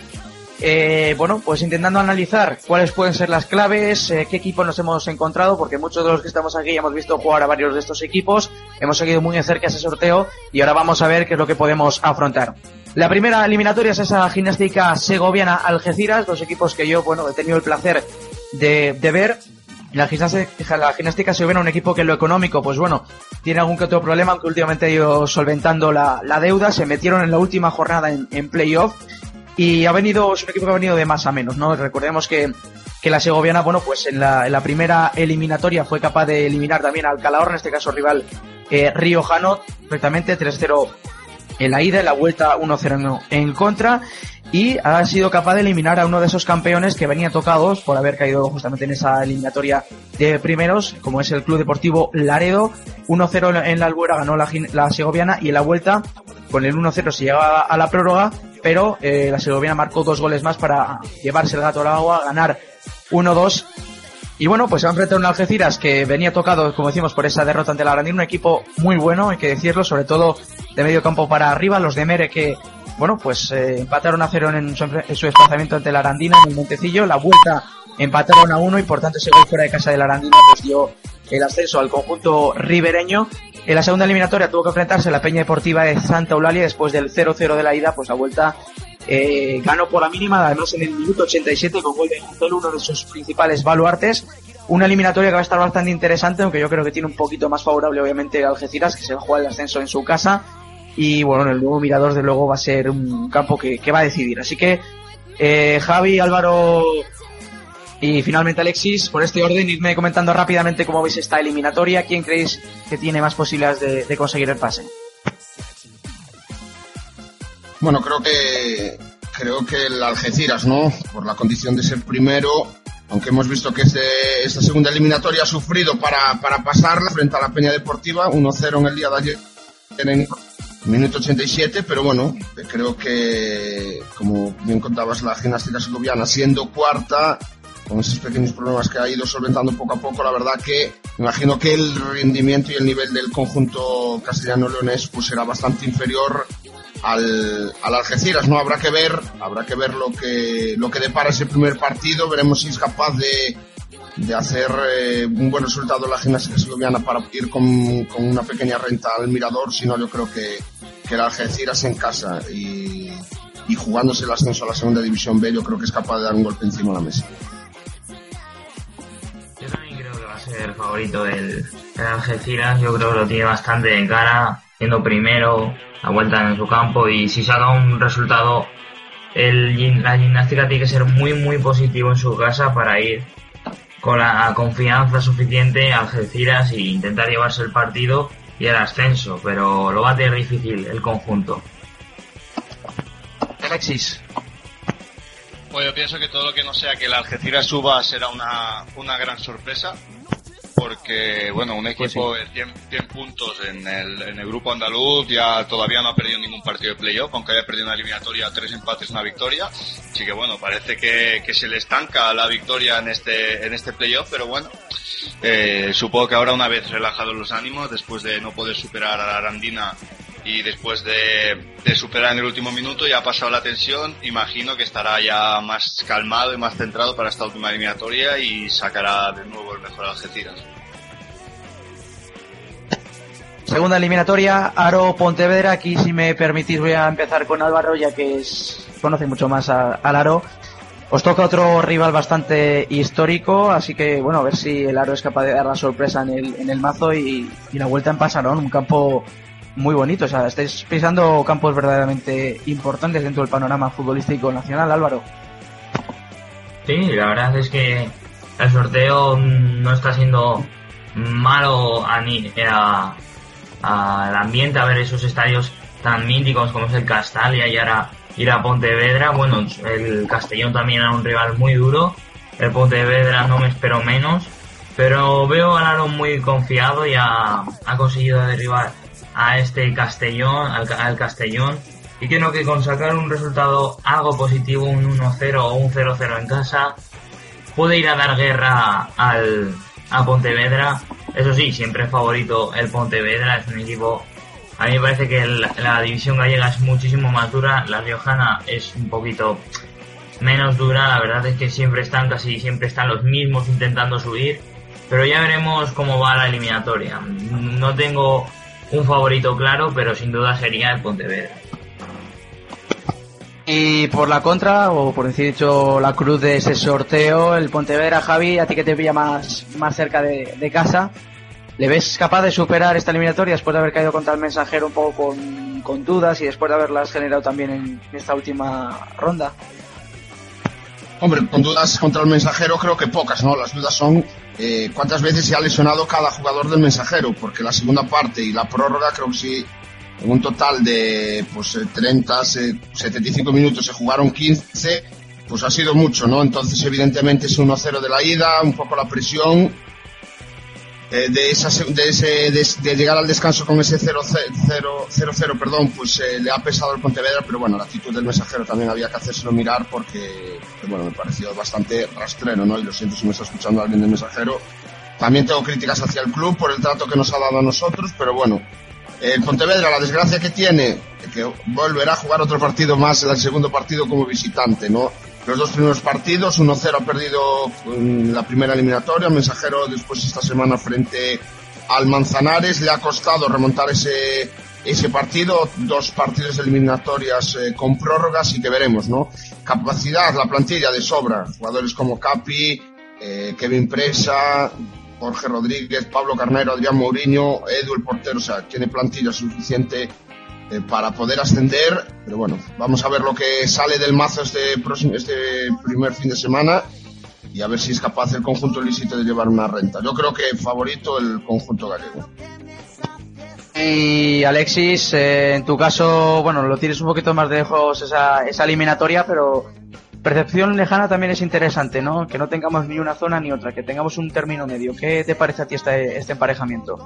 Eh, bueno, pues intentando analizar cuáles pueden ser las claves, eh, qué equipos nos hemos encontrado, porque muchos de los que estamos aquí ya hemos visto jugar a varios de estos equipos, hemos seguido muy de cerca ese sorteo y ahora vamos a ver qué es lo que podemos afrontar. La primera eliminatoria es esa gimnástica segoviana Algeciras, dos equipos que yo, bueno, he tenido el placer de ver. La gimnástica, la gimnástica segoviana, un equipo que en lo económico, pues bueno, tiene algún que otro problema, aunque últimamente ha ido solventando la, la deuda, se metieron en la última jornada en, en playoff y ha venido, es un equipo que ha venido de más a menos, ¿no? Recordemos que, que la segoviana, bueno, pues en la, en la primera eliminatoria fue capaz de eliminar también al Calahorra, en este caso rival eh, riojano, perfectamente 3-0 en la ida, en la vuelta 1-0 en, en contra y ha sido capaz de eliminar a uno de esos campeones que venía tocados por haber caído justamente en esa eliminatoria de primeros, como es el Club Deportivo Laredo. 1-0 en la Albuera ganó la, la segoviana y en la vuelta con el 1-0 se llegaba a la prórroga, pero eh, la segoviana marcó dos goles más para llevarse el gato al agua, ganar 1-2 y bueno, pues se va a un Algeciras que venía tocado, como decimos, por esa derrota ante la Arandina, un equipo muy bueno, hay que decirlo, sobre todo de medio campo para arriba, los de Mere que, bueno, pues eh, empataron a cero en su, en su desplazamiento ante la Arandina en el Montecillo, la vuelta empataron a uno y por tanto ese gol fuera de casa de la Arandina pues dio el ascenso al conjunto ribereño. En la segunda eliminatoria tuvo que enfrentarse la Peña Deportiva de Santa Eulalia después del 0-0 de la ida, pues la vuelta eh, ganó por la mínima, además en el minuto 87 con gol de uno de sus principales baluartes. Una eliminatoria que va a estar bastante interesante, aunque yo creo que tiene un poquito más favorable obviamente Algeciras, que se va a jugar el ascenso en su casa. Y bueno, el nuevo Mirador de luego va a ser un campo que, que va a decidir. Así que eh, Javi, Álvaro y finalmente Alexis, por este orden, irme comentando rápidamente cómo veis esta eliminatoria. ¿Quién creéis que tiene más posibilidades de, conseguir el pase? Bueno, creo que creo que el Algeciras, ¿no? Por la condición de ser primero, aunque hemos visto que este- esta segunda eliminatoria ha sufrido para, para pasarla frente a la Peña Deportiva, 1-0 en el día de ayer minuto 87, pero bueno, creo que, como bien contabas, la gimnástica segoviana siendo cuarta, con esos pequeños problemas que ha ido solventando poco a poco, la verdad que imagino que el rendimiento y el nivel del conjunto castellano-leonés pues será bastante inferior al, al Algeciras, ¿no? Habrá que ver, habrá que ver lo que, lo que depara ese primer partido, veremos si es capaz de, de hacer eh, un buen resultado la gimnasia segoviana para ir con, con una pequeña renta al mirador, si no yo creo que, que el Algeciras en casa y, y jugándose el ascenso a la segunda división B, yo creo que es capaz de dar un golpe encima de la mesa. Yo también creo que va a ser el favorito del, Algeciras. Yo creo que lo tiene bastante en cara, siendo primero, la vuelta en su campo y si saca un resultado, el, la gimnástica tiene que ser muy, muy positivo en su casa para ir con la confianza suficiente a Algeciras e intentar llevarse el partido y el ascenso, pero lo va a tener difícil el conjunto. Alexis. Pues yo pienso que todo lo que no sea que el Algeciras suba será una, una gran sorpresa. Porque, bueno, un equipo de 100, 100 puntos en el, en el grupo andaluz ya todavía no ha perdido ningún partido de playoff, aunque haya perdido una eliminatoria, tres empates, una victoria. Así que, bueno, parece que, que se le estanca la victoria en este, en este playoff, pero bueno, eh, supongo que ahora una vez relajados los ánimos, después de no poder superar a la Arandina y después de, superar en el último minuto ya ha pasado la tensión, imagino que estará ya más calmado y más centrado para esta última eliminatoria y sacará de nuevo el mejor Algeciras. Segunda eliminatoria, Aro Pontevedra. Aquí, si me permitís, voy a empezar con Álvaro, ya que es, conoce mucho más a- al Aro. Os toca otro rival bastante histórico, así que bueno, a ver si el Aro es capaz de dar la sorpresa en el, en el mazo y, y la vuelta en Pasarón, un campo muy bonito. O sea, estáis pisando campos verdaderamente importantes dentro del panorama futbolístico nacional, Álvaro. Sí, la verdad es que el sorteo no está siendo malo a ni- a- al ambiente, a ver esos estadios tan míticos como es el Castalia y ahora ir a Pontevedra. Bueno, el Castellón también era un rival muy duro. El Pontevedra no me espero menos. Pero veo a Laro muy confiado y ha, ha conseguido derribar a este Castellón, al, al Castellón. Y creo que con sacar un resultado algo positivo, un 1-0 o un 0-0 en casa, puede ir a dar guerra al, a Pontevedra. Eso sí, siempre favorito el Pontevedra, es un equipo... A mí me parece que la división gallega es muchísimo más dura, la riojana es un poquito menos dura, la verdad es que siempre están casi siempre están los mismos intentando subir, pero ya veremos cómo va la eliminatoria. No tengo un favorito claro, pero sin duda sería el Pontevedra. Y por la contra, o por decir dicho, la cruz de ese sorteo, el Pontevedra, Javi, a ti que te pilla más, más cerca de, de casa, ¿le ves capaz de superar esta eliminatoria después de haber caído contra el mensajero un poco con, con dudas y después de haberlas generado también en esta última ronda? Hombre, con dudas contra el mensajero creo que pocas, ¿no? Las dudas son eh, cuántas veces se ha lesionado cada jugador del mensajero, porque la segunda parte y la prórroga creo que sí, en un total de pues eh, 30, eh, 75 minutos se jugaron 15, pues ha sido mucho, ¿no? Entonces evidentemente es 1-0 de la ida, un poco la presión eh, de, esa, de, ese, de, de llegar al descanso con ese 0-0, perdón, pues eh, le ha pesado el Pontevedra, pero bueno, la actitud del mensajero también había que hacérselo mirar porque, que, bueno, me pareció bastante rastrero, ¿no? Y lo siento si me está escuchando alguien del mensajero. También tengo críticas hacia el club por el trato que nos ha dado a nosotros, pero bueno, el Pontevedra, la desgracia que tiene, que volverá a jugar otro partido más, el segundo partido como visitante, ¿no? Los dos primeros partidos, 1-0 ha perdido en la primera eliminatoria, Mensajero después esta semana frente al Manzanares, le ha costado remontar ese, ese partido, dos partidos eliminatorias eh, con prórrogas y que veremos, ¿no? Capacidad, la plantilla de sobra, jugadores como Capi, eh, Kevin Presa, Jorge Rodríguez, Pablo Carnero, Adrián Mourinho, Edu portero, o sea, tiene plantilla suficiente eh, para poder ascender, pero bueno, vamos a ver lo que sale del mazo este, próximo, este primer fin de semana y a ver si es capaz el conjunto lícito de llevar una renta. Yo creo que favorito el conjunto gallego. Y Alexis, eh, en tu caso, bueno, lo tienes un poquito más de lejos esa, esa eliminatoria, pero percepción lejana también es interesante, ¿no? Que no tengamos ni una zona ni otra, que tengamos un término medio. ¿Qué te parece a ti este, este emparejamiento?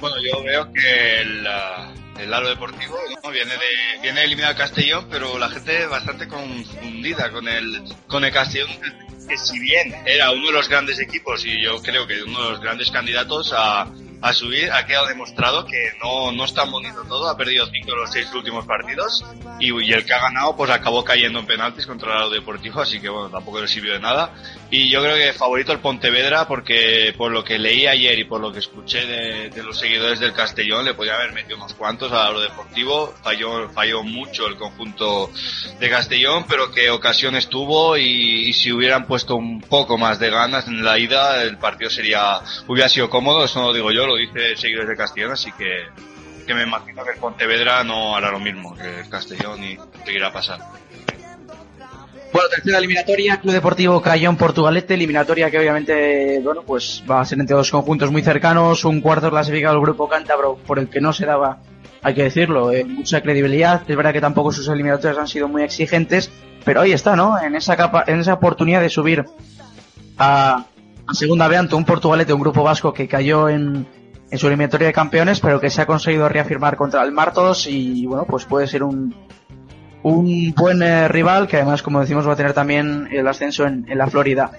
Bueno, yo veo que el, ah, el Lalo Deportivo ¿no? viene de viene a Castellón, pero la gente bastante confundida con el con el Castellón, que si bien era uno de los grandes equipos y yo creo que uno de los grandes candidatos a, a subir, ha quedado demostrado que no, no es tan bonito todo, ha perdido cinco de los seis últimos partidos y, y el que ha ganado pues acabó cayendo en penaltis contra el Deportivo, así que bueno, tampoco le sirvió de nada. Y yo creo que favorito el Pontevedra porque por lo que leí ayer y por lo que escuché de, los seguidores del Castellón le podía haber metido unos cuantos a lo deportivo. Falló, falló mucho el conjunto de Castellón, pero que ocasiones tuvo y, si hubieran puesto un poco más de ganas en la ida el partido sería hubiera sido cómodo. Eso no lo digo yo, lo dice seguidores de Castellón, así que que me imagino que el Pontevedra no hará lo mismo que el Castellón y seguirá pasar. Bueno, tercera eliminatoria, Club Deportivo Cayón Portugalete, eliminatoria que obviamente, bueno, pues va a ser entre dos conjuntos muy cercanos, un cuarto clasificado del grupo cántabro por el que no se daba, hay que decirlo, eh, mucha credibilidad, es verdad que tampoco sus eliminatorias han sido muy exigentes, pero ahí está, ¿no? En esa capa, en esa oportunidad de subir a, a segunda B un Portugalete, un grupo vasco que cayó en su eliminatoria de campeones, pero que se ha conseguido reafirmar contra el Martos y bueno, pues puede ser un, un buen eh, rival que además, como decimos, va a tener también el ascenso en, la Florida.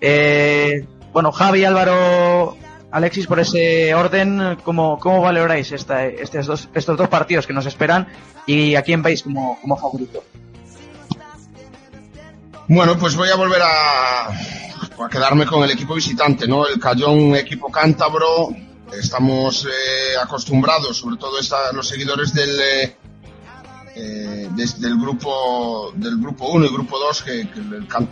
Eh, bueno, Javi, Álvaro, Alexis, por ese orden, ¿cómo, cómo valoráis estos, dos, estos dos partidos que nos esperan y a quién veis como, favorito? Bueno, pues voy a volver a, quedarme con el equipo visitante, ¿no? El Cayón, equipo cántabro. Estamos eh, acostumbrados, sobre todo los seguidores del, eh, desde el grupo del grupo 1 y grupo 2 que,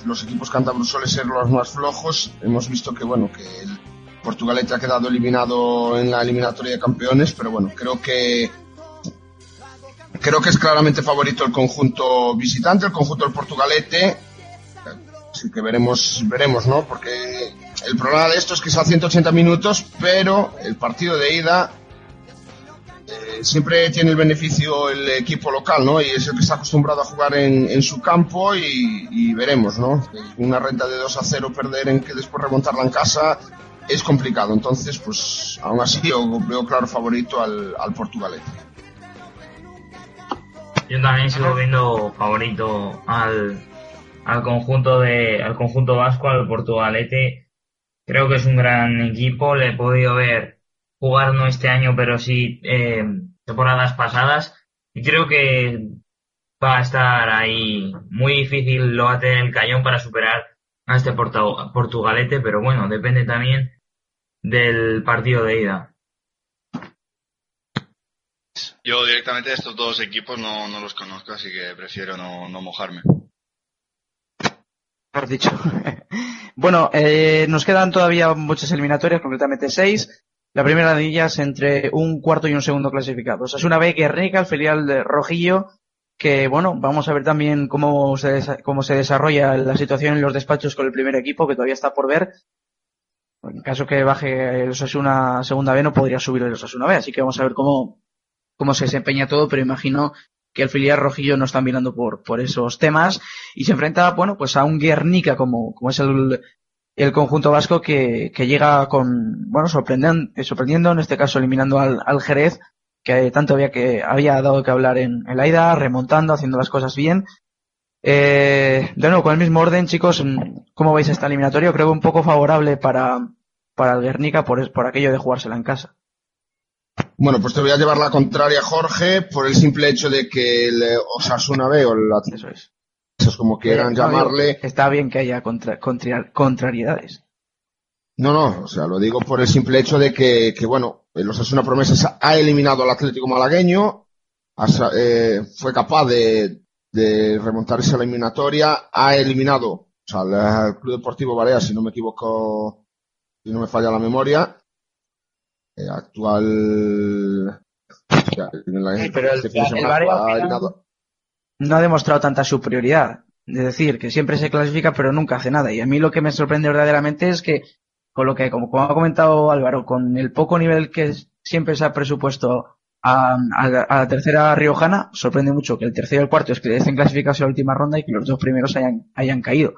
los equipos cántabros suelen ser los más flojos hemos visto que bueno que el, Portugalete ha quedado eliminado en la eliminatoria de campeones, pero bueno, creo que creo que es claramente favorito el conjunto visitante, el conjunto del Portugalete. Así que veremos, veremos, ¿no? Porque el problema de esto es que a 180 minutos, pero el partido de ida siempre tiene el beneficio el equipo local, ¿no? Y es el que está acostumbrado a jugar en, en su campo y, y veremos, ¿no? Una renta de 2 a 0 perder en que después remontarla en casa es complicado. Entonces, pues aún así yo veo claro favorito al, al Portugalete. Yo también sigo viendo favorito al, al conjunto de al conjunto vasco, al Portugalete. Creo que es un gran equipo. Le he podido ver jugar no este año, pero sí eh, temporadas pasadas. Y creo que va a estar ahí muy difícil lo va a tener el Cayón para superar a este Porta- Portugalete, pero bueno, depende también del partido de ida. Yo directamente estos dos equipos no, no los conozco, así que prefiero no, no mojarme. Has dicho. bueno, eh, nos quedan todavía muchas eliminatorias, concretamente seis. La primera de ellas entre un cuarto y un segundo clasificados. Es una B Guernica, el filial de Rojillo, que bueno, vamos a ver también cómo se, cómo se desarrolla la situación en los despachos con el primer equipo, que todavía está por ver. En caso que baje el Osasuna segunda B, no podría subir el Osasuna B, así que vamos a ver cómo, cómo se desempeña todo, pero imagino que el filial rojillo no están mirando por, por esos temas y se enfrenta, bueno, pues a un Guernica como, como es el, el conjunto vasco que, que llega con, bueno, sorprenden- eh, sorprendiendo, en este caso eliminando al, al Jerez, que tanto había que, había dado que hablar en, en la ida, remontando, haciendo las cosas bien. Eh, de nuevo, con el mismo orden, chicos, ¿cómo veis esta eliminatoria? Creo que un poco favorable para, para el Guernica por, por aquello de jugársela en casa. Bueno, pues te voy a llevar la contraria, Jorge, por el simple hecho de que el eh, Osasuna B o el es. Como quieran Eh, llamarle, está bien que haya contra- contra- contrariedades. No, no, o sea, lo digo por el simple hecho de que, que bueno, el Osasuna Promesas ha eliminado al Atlético Malagueño, eh, fue capaz de, de remontarse a la eliminatoria, ha eliminado, o sea, al, al Club Deportivo Barea, si no me equivoco, si no me falla la memoria, eh, actual, o sea, en la- Sí, pero el- fin de el semana Barea ha al final- eliminado- no ha demostrado tanta superioridad. Es decir, que siempre se clasifica pero nunca hace nada. Y a mí lo que me sorprende verdaderamente es que, con lo que, como, ha comentado Álvaro, con el poco nivel que siempre se ha presupuesto a, a la- a la tercera riojana, sorprende mucho que el tercero y el cuarto es que estén clasificados en la última ronda y que los dos primeros hayan, hayan caído.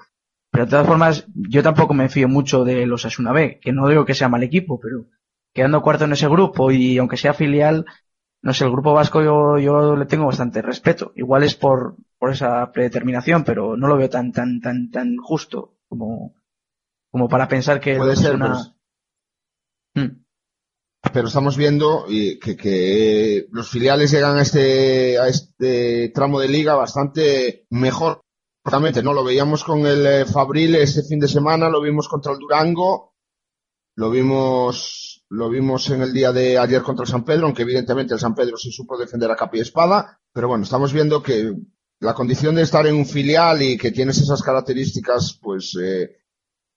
Pero de todas formas, yo tampoco me fío mucho de los Asuna B, que no digo que sea mal equipo, pero quedando cuarto en ese grupo y aunque sea filial, no sé, el grupo vasco yo, yo le tengo bastante respeto. Igual es por, por esa predeterminación, pero no lo veo tan, tan, tan, tan justo como, como para pensar que Puede ser, Asuna- pero- Mm. pero estamos viendo que, que los filiales llegan a este, a este tramo de liga bastante mejor. Exactamente, ¿no? Lo veíamos con el eh, Fabril este fin de semana, lo vimos contra el Durango, lo vimos, lo vimos en el día de ayer contra San Pedro, aunque evidentemente el San Pedro se supo defender a capa y espada, pero bueno, estamos viendo que la condición de estar en un filial y que tienes esas características, pues, eh,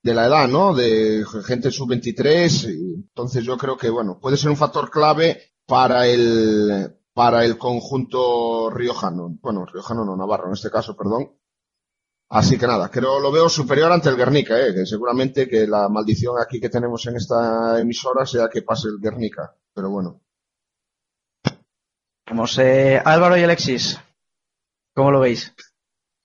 de la edad, ¿no? De gente sub-23. y Entonces yo creo que, bueno, puede ser un factor clave para el, para el conjunto riojano. Bueno, riojano no, navarro en este caso, perdón. Así que nada, creo lo veo superior ante el Guernica, eh, que seguramente que la maldición aquí que tenemos en esta emisora sea que pase el Guernica. Pero bueno, Tenemos, eh, Álvaro y Alexis. ¿Cómo lo veis?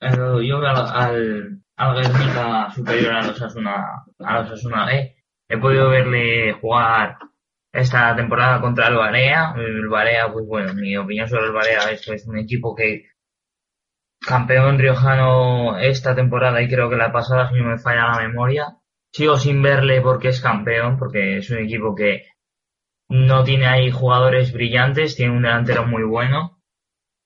Eh, yo veo al, al, al Guernica superior a los Asuna, a los Asuna B. He podido verle jugar esta temporada contra el Barea. El Barea, pues bueno, mi opinión sobre el Barea es que es un equipo que campeón riojano esta temporada y creo que la pasada, si no me falla la memoria. Sigo sin verle porque es campeón, porque es un equipo que no tiene ahí jugadores brillantes, tiene un delantero muy bueno,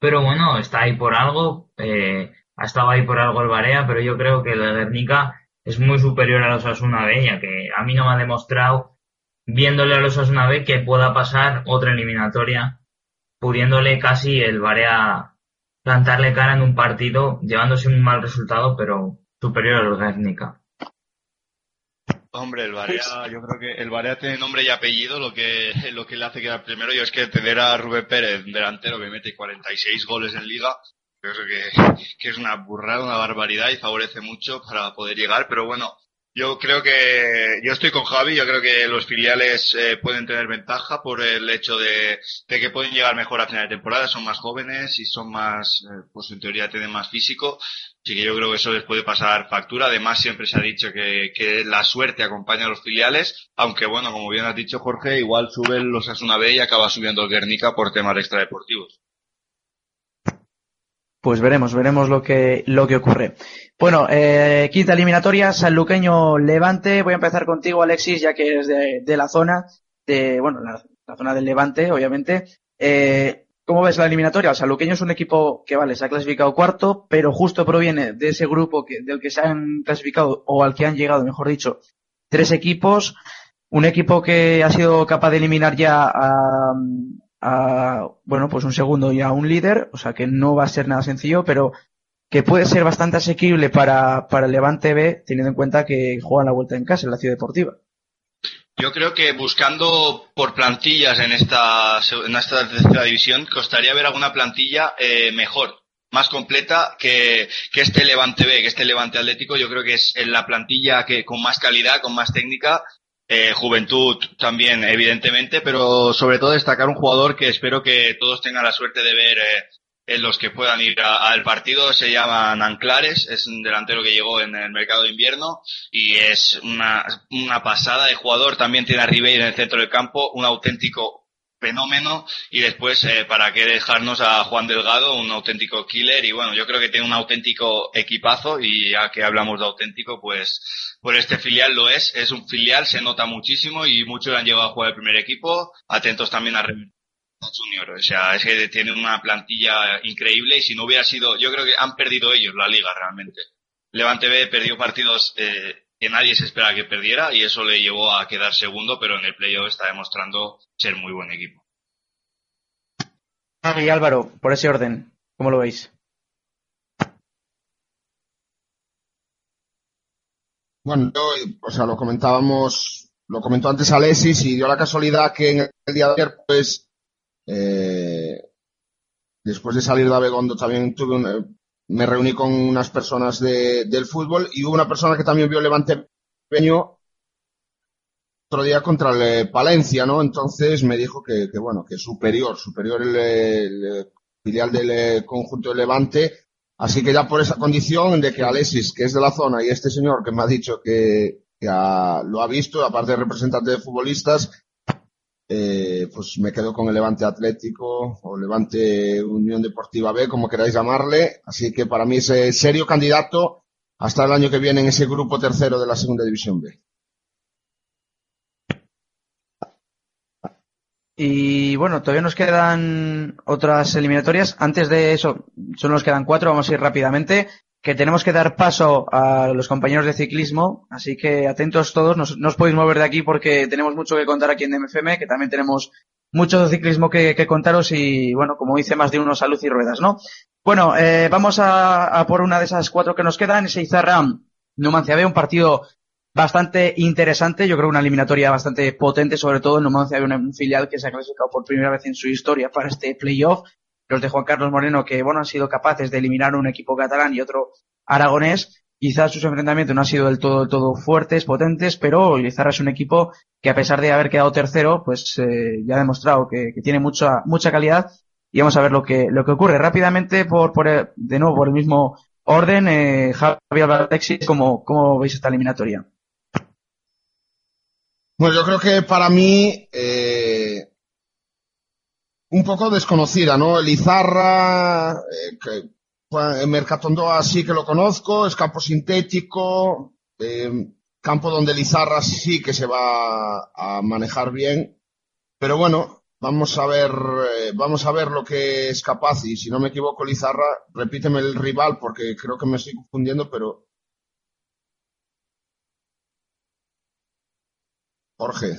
pero bueno, está ahí por algo, eh, ha estado ahí por algo el Barea, pero yo creo que el Guernica es muy superior a los Asuna B, ya que a mí no me ha demostrado, viéndole a los Asuna B, que pueda pasar otra eliminatoria, pudiéndole casi el Barea plantarle cara en un partido, llevándose un mal resultado, pero superior al Guernica. Hombre, el Barea, yo creo que el Barea tiene nombre y apellido, lo que, lo que le hace quedar primero. Y es que tener a Rubén Pérez, delantero, que mete 46 goles en liga, creo que, que es una burrada, una barbaridad y favorece mucho para poder llegar. Pero bueno, yo creo que, yo estoy con Javi, yo creo que los filiales eh, pueden tener ventaja por el hecho de, de que pueden llegar mejor a final de temporada, son más jóvenes y son más, eh, pues en teoría tienen más físico. Así que yo creo que eso les puede pasar factura. Además, siempre se ha dicho que, que la suerte acompaña a los filiales, aunque bueno, como bien has dicho Jorge, igual sube los Asuna B y acaba subiendo el Guernica por temas extradeportivos. Pues veremos, veremos lo que, lo que ocurre. Bueno, eh, quinta eliminatoria, Sanluqueño Levante. Voy a empezar contigo, Alexis, ya que es de, de la zona, de, bueno, la, zona del Levante, obviamente. Eh, ¿Cómo ves la eliminatoria? El Sanluqueño es un equipo que, vale, se ha clasificado cuarto, pero justo proviene de ese grupo que, del que se han clasificado, o al que han llegado, mejor dicho, tres equipos. Un equipo que ha sido capaz de eliminar ya a, a, bueno, pues un segundo y a un líder, o sea que no va a ser nada sencillo, pero que puede ser bastante asequible para, para el Levante B, teniendo en cuenta que juegan la vuelta en casa en la ciudad deportiva. Yo creo que buscando por plantillas en esta, en esta tercera división, costaría ver alguna plantilla eh, mejor, más completa que, que este Levante B, que este Levante Atlético. Yo creo que es la plantilla que con más calidad, con más técnica, eh, juventud también, evidentemente, pero sobre todo destacar un jugador que espero que todos tengan la suerte de ver eh, en los que puedan ir al partido. Se llaman Anclares, es un delantero que llegó en el mercado de invierno y es una, una pasada de jugador. También tiene a Ribeiro en el centro del campo, un auténtico fenómeno y después eh, para qué dejarnos a Juan Delgado un auténtico killer. Y bueno yo creo que tiene un auténtico equipazo y ya que hablamos de auténtico pues por este filial lo es. Es un filial se nota muchísimo y muchos han llegado a jugar el primer equipo. Atentos también a Junior. O sea es que tiene una plantilla increíble y si no hubiera sido yo creo que han perdido ellos la liga realmente. Levante B perdió partidos eh, que nadie se esperaba que perdiera y eso le llevó a quedar segundo, pero en el playoff está demostrando ser muy buen equipo. Y Álvaro, por ese orden, ¿cómo lo veis? Bueno, yo, o sea, lo comentábamos, lo comentó antes Alexis y dio la casualidad que en el día de ayer, pues, eh, después de salir de Abegondo también tuve un, me reuní con unas personas de, del fútbol y hubo una persona que también vio Levante Peño otro día contra el eh, Palencia, ¿no? Entonces me dijo que, que bueno, que superior, superior el, filial del eh, conjunto de Levante. Así que ya por esa condición de que Alexis, que es de la zona, y este señor que me ha dicho que, lo ha visto, aparte de representante de futbolistas, eh, pues me quedo con el Levante Atlético o Levante Unión Deportiva B, como queráis llamarle. Así que para mí es eh, serio candidato hasta el año que viene en ese grupo tercero de la Segunda División B. Y bueno, todavía nos quedan otras eliminatorias. Antes de eso, solo nos quedan cuatro, vamos a ir rápidamente. Que tenemos que dar paso a los compañeros de ciclismo, así que atentos todos, nos- no os podéis mover de aquí porque tenemos mucho que contar aquí en DMFM, que también tenemos mucho ciclismo que, que contaros y bueno, como dice más de uno, salud y ruedas, ¿no? Bueno, eh, vamos a, a por una de esas cuatro que nos quedan, ese Izarra Numancia B, un partido bastante interesante, yo creo una eliminatoria bastante potente, sobre todo en Numancia hay un filial que se ha clasificado por primera vez en su historia para este playoff, los de Juan Carlos Moreno, que bueno, han sido capaces de eliminar un equipo catalán y otro aragonés. Quizás sus enfrentamientos no han sido del todo, del todo fuertes, potentes, pero Izarra es un equipo que a pesar de haber quedado tercero, pues eh, ya ha demostrado que, tiene mucha, mucha calidad y vamos a ver lo que, lo que ocurre. Rápidamente, por, por, el- de nuevo, por el mismo orden, eh, Javier Alexis, ¿cómo, ¿cómo veis esta eliminatoria? Bueno, yo creo que para mí eh, un poco desconocida, ¿no? El Izarra, eh, en Mercatondoa sí que lo conozco, es campo sintético, eh, campo donde el Izarra sí que se va a manejar bien, pero bueno, vamos a ver, eh, vamos a ver lo que es capaz y si no me equivoco el Izarra, repíteme el rival porque creo que me estoy confundiendo, pero Jorge.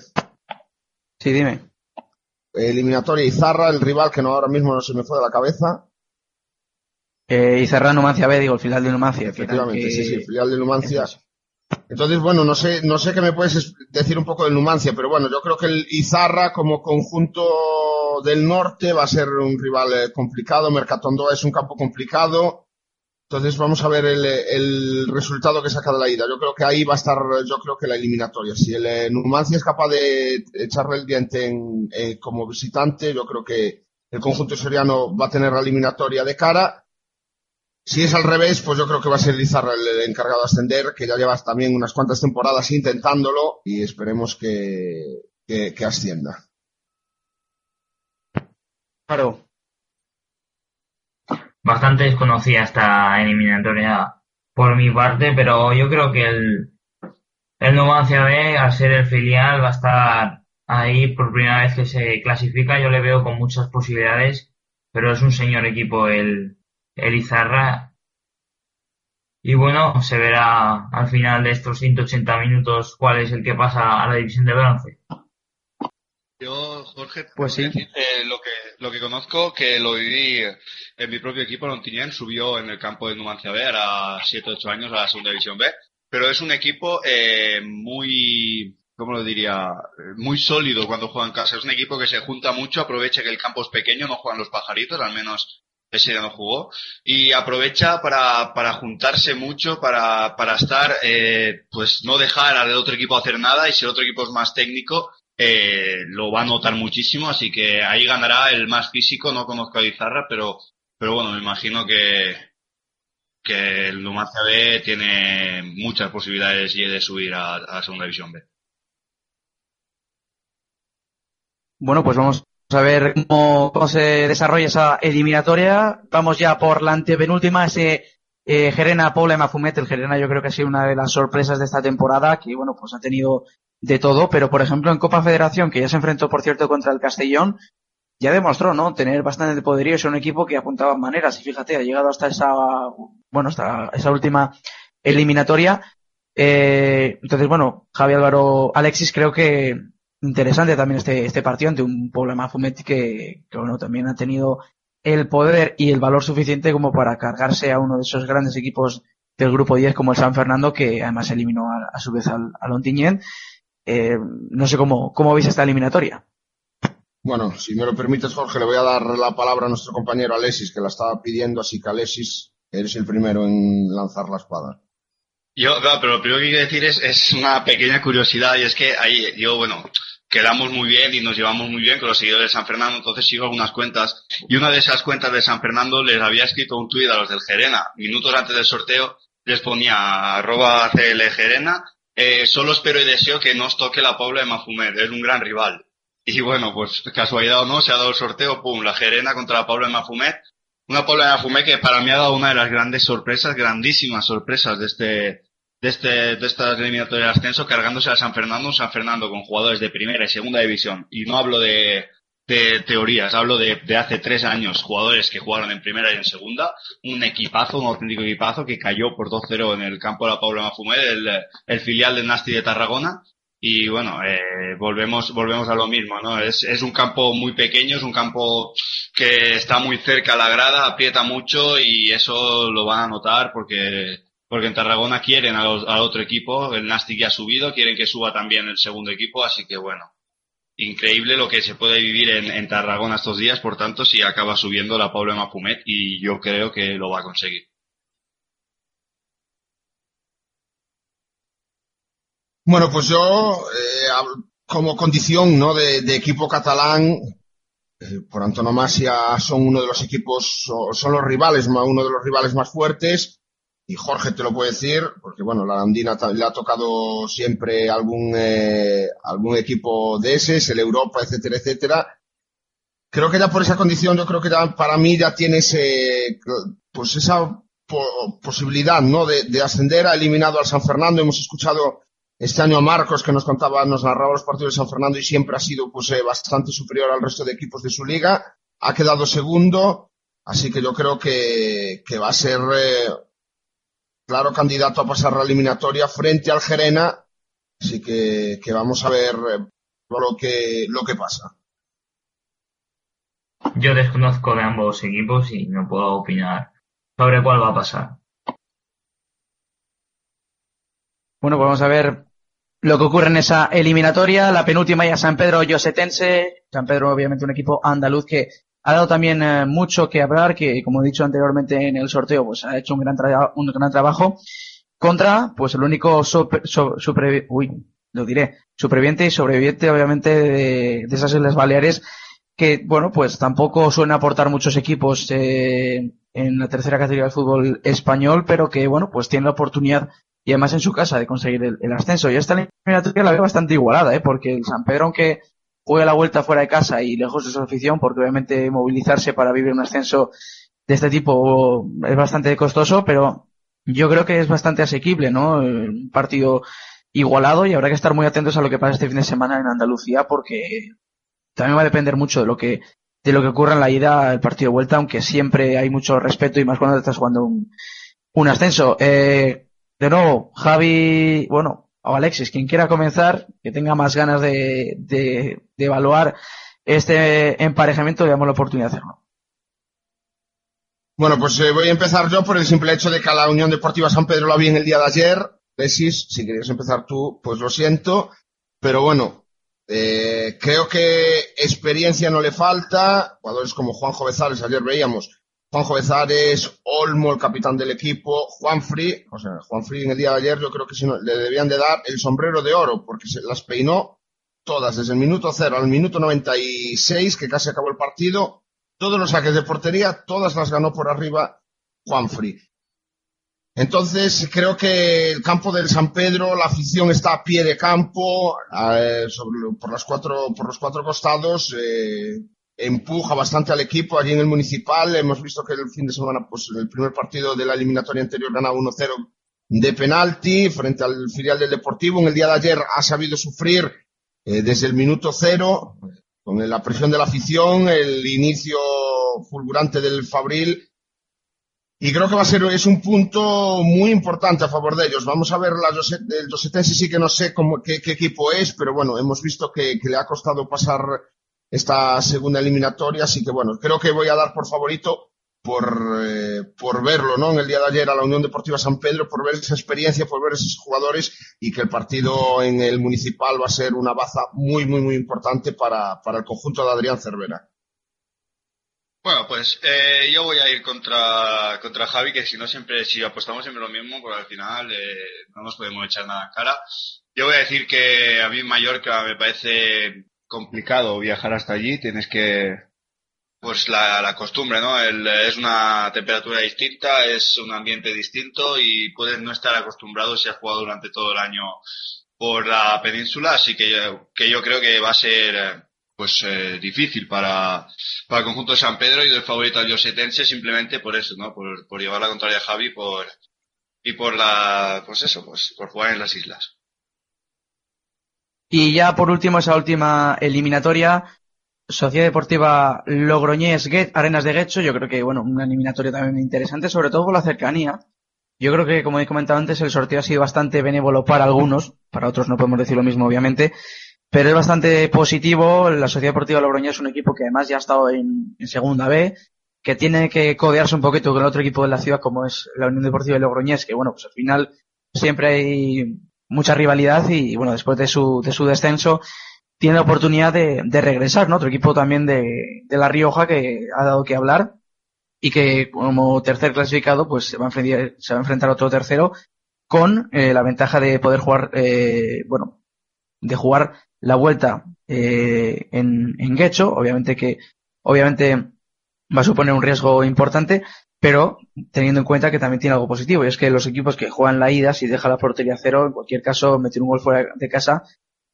Sí, dime. Eliminatoria Izarra, el rival que no ahora mismo no se me fue de la cabeza. Eh, Izarra Numancia B, digo, el final de Numancia. Efectivamente, que- sí, sí, filial de Numancia. Entonces, bueno, no sé, no sé qué me puedes es- decir un poco del Numancia, pero bueno, yo creo que el Izarra como conjunto del norte va a ser un rival eh, complicado. Mercatondo es un campo complicado. Entonces vamos a ver el, resultado que saca de la ida. Yo creo que ahí va a estar, yo creo que la eliminatoria. Si el eh, Numancia es capaz de echarle el diente en, eh, como visitante, yo creo que el conjunto soriano va a tener la eliminatoria de cara. Si es al revés, pues yo creo que va a ser Lizarra el encargado de ascender, que ya llevas también unas cuantas temporadas intentándolo y esperemos que, que, que ascienda. Claro. Bastante desconocida esta eliminatoria por mi parte, pero yo creo que el, el Numancia B, al ser el filial, va a estar ahí por primera vez que se clasifica. Yo le veo con muchas posibilidades, pero es un señor equipo el, el Izarra. Y bueno, se verá al final de estos 180 minutos cuál es el que pasa a la división de bronce. Yo, Jorge, Pues sí. eh, lo que lo que conozco, que lo viví en mi propio equipo, Lontiñén, subió en el campo de Numancia B, era 7 8 años a la segunda división B, pero es un equipo eh, muy, ¿cómo lo diría? Eh, Muy sólido cuando juega en casa. Es un equipo que se junta mucho, aprovecha que el campo es pequeño, no juegan los pajaritos, al menos ese ya no jugó, y aprovecha para, para juntarse mucho, para, para estar, eh, pues no dejar al otro equipo hacer nada, y si el otro equipo es más técnico, eh, lo va a notar muchísimo, así que ahí ganará el más físico, no conozco a Izarra, pero, pero bueno, me imagino que, que el Numancia B tiene muchas posibilidades de subir a, a Segunda División B. Bueno, pues vamos a ver cómo, se desarrolla esa eliminatoria. Vamos ya por la antepenúltima, ese eh, Gerena Paula Mafumet. El Gerena yo creo que ha sido una de las sorpresas de esta temporada, que bueno, pues ha tenido de todo, pero por ejemplo en Copa Federación, que ya se enfrentó por cierto contra el Castellón, ya demostró, ¿no? Tener bastante poderío, es un equipo que apuntaba maneras y fíjate, ha llegado hasta esa, bueno, hasta esa última eliminatoria. Eh, entonces, bueno, Javi Álvaro Alexis, creo que interesante también este, este partido ante un problema Fumetti que, bueno, también ha tenido el poder y el valor suficiente como para cargarse a uno de esos grandes equipos del grupo 10 como el San Fernando, que además eliminó a, su vez al, al. Eh, no sé cómo, cómo veis esta eliminatoria. Bueno, si me lo permites, Jorge, le voy a dar la palabra a nuestro compañero Alexis, que la estaba pidiendo, así que Alexis, eres el primero en lanzar la espada. Yo, claro, pero lo primero que quiero decir es, es una pequeña curiosidad y es que ahí, yo, bueno, quedamos muy bien y nos llevamos muy bien con los seguidores de San Fernando, entonces sigo algunas cuentas y una de esas cuentas de San Fernando les había escrito un tuit a los del Gerena, minutos antes del sorteo les ponía arroba CL Gerena, eh, solo espero y deseo que no os toque la Pobla de Mafumet, es un gran rival. Y bueno, pues casualidad o no, se ha dado el sorteo, pum, la Gerena contra la Pobla de Mafumet, una Pobla de Mafumet que para mí ha dado una de las grandes sorpresas, grandísimas sorpresas de este, de este, de estas eliminatorias de ascenso, cargándose a San Fernando, San Fernando con jugadores de primera y segunda división. Y no hablo de, de teorías, hablo de, de hace tres años, jugadores que jugaron en primera y en segunda, un equipazo, un auténtico equipazo que cayó por 2-0 en el campo de la Paula Mafumet, el, el filial del Nasti de Tarragona. Y bueno, eh, volvemos, volvemos a lo mismo, ¿no? Es, es un campo muy pequeño, es un campo que está muy cerca a la grada, aprieta mucho y eso lo van a notar porque porque en Tarragona quieren a los- al otro equipo, el Nastic ya ha subido, quieren que suba también el segundo equipo, así que bueno, increíble lo que se puede vivir en, en Tarragona estos días, por tanto, si acaba subiendo la Paula Mafumet y yo creo que lo va a conseguir. Bueno, pues yo, eh, como condición ¿no? de, equipo catalán, eh, por antonomasia son uno de los equipos, son los rivales, uno de los rivales más fuertes, y Jorge te lo puede decir, porque bueno, la Andina le ha tocado siempre algún, eh, algún equipo de ese, el Europa, etcétera, etcétera. Creo que ya por esa condición, yo creo que ya para mí ya tienes, eh, pues esa po- posibilidad, ¿no? De, de ascender, ha eliminado al San Fernando, hemos escuchado este año a Marcos que nos contaba, nos narraba los partidos de San Fernando y siempre ha sido pues eh, bastante superior al resto de equipos de su liga. Ha quedado segundo, así que yo creo que, que va a ser eh, claro candidato a pasar la eliminatoria frente al Gerena. Así que, que vamos a ver eh, lo que, lo que pasa. Yo desconozco de ambos equipos y no puedo opinar sobre cuál va a pasar. Bueno, pues vamos a ver lo que ocurre en esa eliminatoria. La penúltima ya San Pedro Yosetense. San Pedro, obviamente, un equipo andaluz que ha dado también eh, mucho que hablar, que como he dicho anteriormente en el sorteo, pues ha hecho un gran, tra- un gran trabajo contra, pues el único super, so- supervi- uy, lo diré, superviviente y sobreviviente, obviamente, de, de esas Islas Baleares, que, bueno, pues tampoco suelen aportar muchos equipos eh, en la tercera categoría del fútbol español, pero que, bueno, pues tienen la oportunidad, y además en su casa, de conseguir el, el ascenso. Y esta eliminatoria la veo bastante igualada, ¿eh? porque el San Pedro, aunque juega la vuelta fuera de casa y lejos de su afición, porque obviamente movilizarse para vivir un ascenso de este tipo es bastante costoso, pero yo creo que es bastante asequible, ¿no? Un partido igualado y habrá que estar muy atentos a lo que pasa este fin de semana en Andalucía porque también va a depender mucho de lo que de lo que ocurra en la ida al partido de vuelta, aunque siempre hay mucho respeto y más cuando estás jugando un, un ascenso. Eh, de nuevo, Javi, bueno, o Alexis, quien quiera comenzar, que tenga más ganas de, de, evaluar este emparejamiento, damos la oportunidad de hacerlo. Bueno, pues eh, voy a empezar yo por el simple hecho de que a la Unión Deportiva San Pedro la vi en el día de ayer. Alexis, si querías empezar tú, pues lo siento. Pero bueno, eh, creo que experiencia no le falta. Jugadores como Juanjo Bezares, ayer veíamos. Juanjo Bezares, Olmo, el capitán del equipo, Juan o sea, Juan en el día de ayer yo creo que si no, le debían de dar el sombrero de oro porque se las peinó todas desde el minuto cero al minuto 96, que casi acabó el partido. Todos los saques de portería, todas las ganó por arriba Juan Free. Entonces, creo que el campo del San Pedro, la afición está a pie de campo, eh, por, las cuatro, por los cuatro costados, eh, empuja bastante al equipo allí en el municipal. Hemos visto que el fin de semana, pues el primer partido de la eliminatoria anterior ganaba 1-0 de penalti frente al filial del Deportivo. En el día de ayer ha sabido sufrir eh, desde el minuto cero, con la presión de la afición, el inicio fulgurante del Fabril. Y creo que va a ser, es un punto muy importante a favor de ellos. Vamos a ver la el Josetense sí que no sé cómo, qué, qué equipo es, pero bueno, hemos visto que le ha costado pasar esta segunda eliminatoria, así que bueno, creo que voy a dar por favorito por, eh, por verlo, ¿no? En el día de ayer a la Unión Deportiva San Pedro, por ver esa experiencia, por ver esos jugadores y que el partido en el municipal va a ser una baza muy, muy, muy importante para, para el conjunto de Adrián Cervera. Bueno, pues eh, yo voy a ir contra, contra Javi, que si no siempre, si apostamos siempre lo mismo, porque al final eh, no nos podemos echar nada en cara. Yo voy a decir que a mí Mallorca me parece complicado viajar hasta allí, tienes que, pues la, la costumbre, ¿no? El- es una temperatura distinta, es un ambiente distinto y puedes no estar acostumbrado si has jugado durante todo el año por la península, así que yo, que yo creo que va a ser eh, pues eh, difícil para, para el conjunto de San Pedro y del favorito al Yosetense simplemente por eso, ¿no? Por, por llevar la contraria a Javi por, y por la, pues eso, pues por jugar en las islas. Y ya por último, esa última eliminatoria, Sociedad Deportiva Logroñés Arenas de Guecho, yo creo que, bueno, una eliminatoria también interesante, sobre todo por la cercanía. Yo creo que, como he comentado antes, el sorteo ha sido bastante benévolo para algunos, para otros no podemos decir lo mismo, obviamente, pero es bastante positivo. La Sociedad Deportiva Logroñés es un equipo que además ya ha estado en, en Segunda B, que tiene que codearse un poquito con el otro equipo de la ciudad, como es la Unión Deportiva de Logroñés, que, bueno, pues al final siempre hay mucha rivalidad y, bueno, después de su, de su descenso, tiene la oportunidad de, de regresar, ¿no? Otro equipo también de, de La Rioja que ha dado que hablar y que como tercer clasificado pues se va a enfrentar, se va a, enfrentar otro tercero con eh, la ventaja de poder jugar, eh, bueno, de jugar la vuelta eh, en, en Guecho, obviamente que obviamente va a suponer un riesgo importante, pero teniendo en cuenta que también tiene algo positivo, y es que los equipos que juegan la ida, si deja la portería cero, en cualquier caso, meter un gol fuera de casa,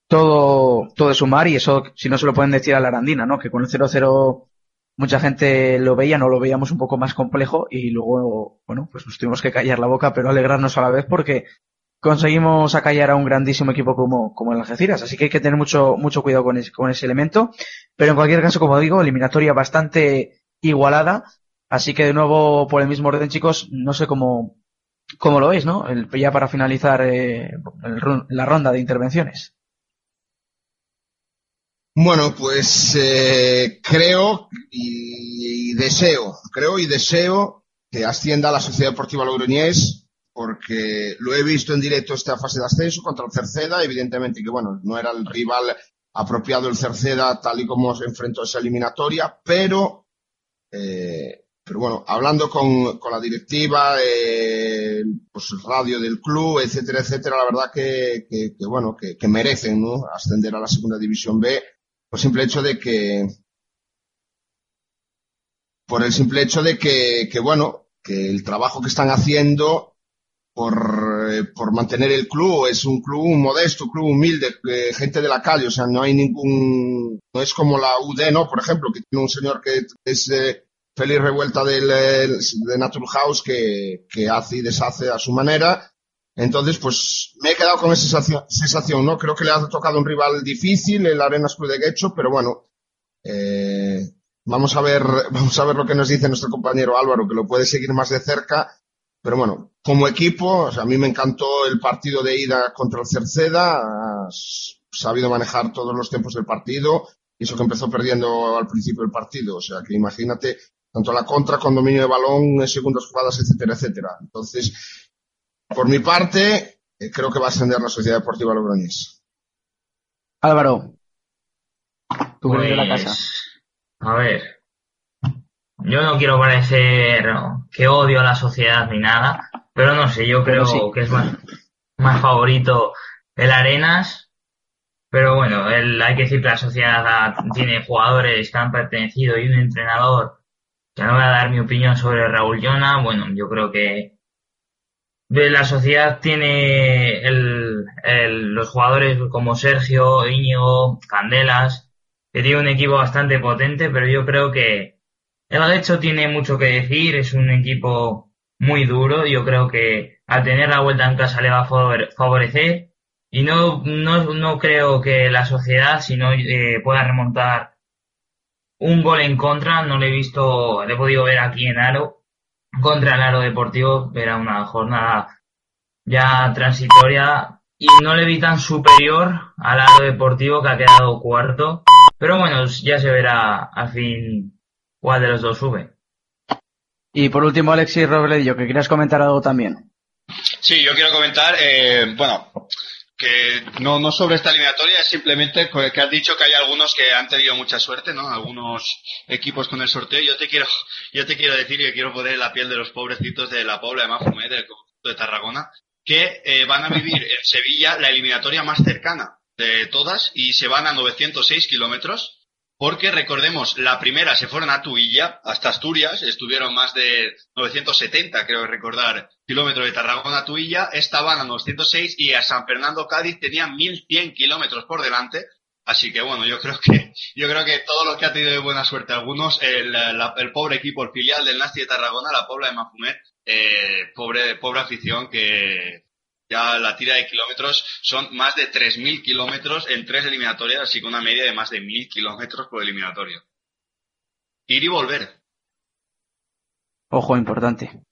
todo, todo es sumar, y eso, si no se lo pueden decir a la Arandina, ¿no? Que con el 0-0 mucha gente lo veía, no lo veíamos un poco más complejo, y luego, bueno, pues nos tuvimos que callar la boca, pero alegrarnos a la vez porque conseguimos acallar a un grandísimo equipo como, como el Algeciras, así que hay que tener mucho, mucho cuidado con ese, con ese elemento, pero en cualquier caso, como digo, eliminatoria bastante igualada, así que de nuevo, por el mismo orden, chicos, no sé cómo, cómo lo veis, ¿no? El, ya para finalizar eh, la ronda de intervenciones. Bueno, pues eh, creo y, deseo, creo y deseo que ascienda la Sociedad Deportiva Logroñés porque lo he visto en directo esta fase de ascenso contra el Cerceda, evidentemente que bueno, no era el rival apropiado el Cerceda tal y como se enfrentó esa eliminatoria, pero eh, pero bueno, hablando con, con la directiva, eh, pues radio del club, etcétera, etcétera, la verdad que, que, que bueno, que, merecen, ¿no? Ascender a la segunda división B, por simple hecho de que, por el simple hecho de que, que bueno, que el trabajo que están haciendo por, eh, por mantener el club es un club modesto, un club humilde, eh, gente de la calle, o sea, no hay ningún, no es como la UD, ¿no? Por ejemplo, que tiene un señor que es eh, feliz revuelta del, eh, de Natural House que, hace y deshace a su manera. Entonces, pues me he quedado con esa sensación, sensación, ¿no? Creo que le ha tocado un rival difícil, el Arenas Club de Guecho, pero bueno, eh, vamos a ver, vamos a ver lo que nos dice nuestro compañero Álvaro, que lo puede seguir más de cerca. Pero bueno, como equipo, a mí me encantó el partido de ida contra el Cerceda, has sabido manejar todos los tiempos del partido, eso que empezó perdiendo al principio del partido, o sea, que imagínate, tanto la contra con dominio de balón, en segundas jugadas, etcétera, etcétera. Entonces, por mi parte, eh, creo que va a ascender la Sociedad Deportiva Logroñés. Álvaro, tu Pues, de la casa. A ver, yo no quiero parecer que odio a la sociedad ni nada, pero no sé, yo creo sí. que es más, más favorito el Arenas, pero bueno, el- hay que decir que la sociedad tiene jugadores que han pertenecido y un entrenador, no voy a dar mi opinión sobre Raúl Llona, bueno, yo creo que la sociedad tiene el, los jugadores como Sergio, Íñigo, Candelas, que tiene un equipo bastante potente, pero yo creo que el Guecho tiene mucho que decir, es un equipo muy duro, yo creo que al tener la vuelta en casa le va a favor- favorecer. Y no, no, no creo que la sociedad, si no eh, pueda remontar un gol en contra, no lo he visto, lo he podido ver aquí en Aro, contra el Aro Deportivo, era una jornada ya transitoria y no le vi tan superior al Aro Deportivo que ha quedado cuarto, pero bueno, ya se verá al fin cuál de los dos sube. Y por último, Alexis Robledillo, que querías comentar algo también. Sí, yo quiero comentar, eh, bueno, que no, no sobre esta eliminatoria, es simplemente que has dicho que hay algunos que han tenido mucha suerte, ¿no? Algunos equipos con el sorteo. Yo te quiero, yo te quiero decir que quiero poner la piel de los pobrecitos de la Pobla de Mafumet, del conjunto de Tarragona, que eh, van a vivir en Sevilla la eliminatoria más cercana de todas y se van a 906 kilómetros. Porque recordemos, la primera se fueron a Tuilla, hasta Asturias, estuvieron más de 970, creo recordar, kilómetros de Tarragona a Tuilla, esta van a 906 y a San Fernando Cádiz tenían 1100 kilómetros por delante. Así que bueno, yo creo que, yo creo que todo lo que ha tenido de buena suerte algunos, el, la- el pobre equipo, el filial del Nasti de Tarragona, la Pobla de Mafumet, eh, pobre, pobre afición que ya la tira de kilómetros son más de 3.000 kilómetros en tres eliminatorias, así que una media de más de 1.000 kilómetros por eliminatorio. Ir y volver. Ojo, importante.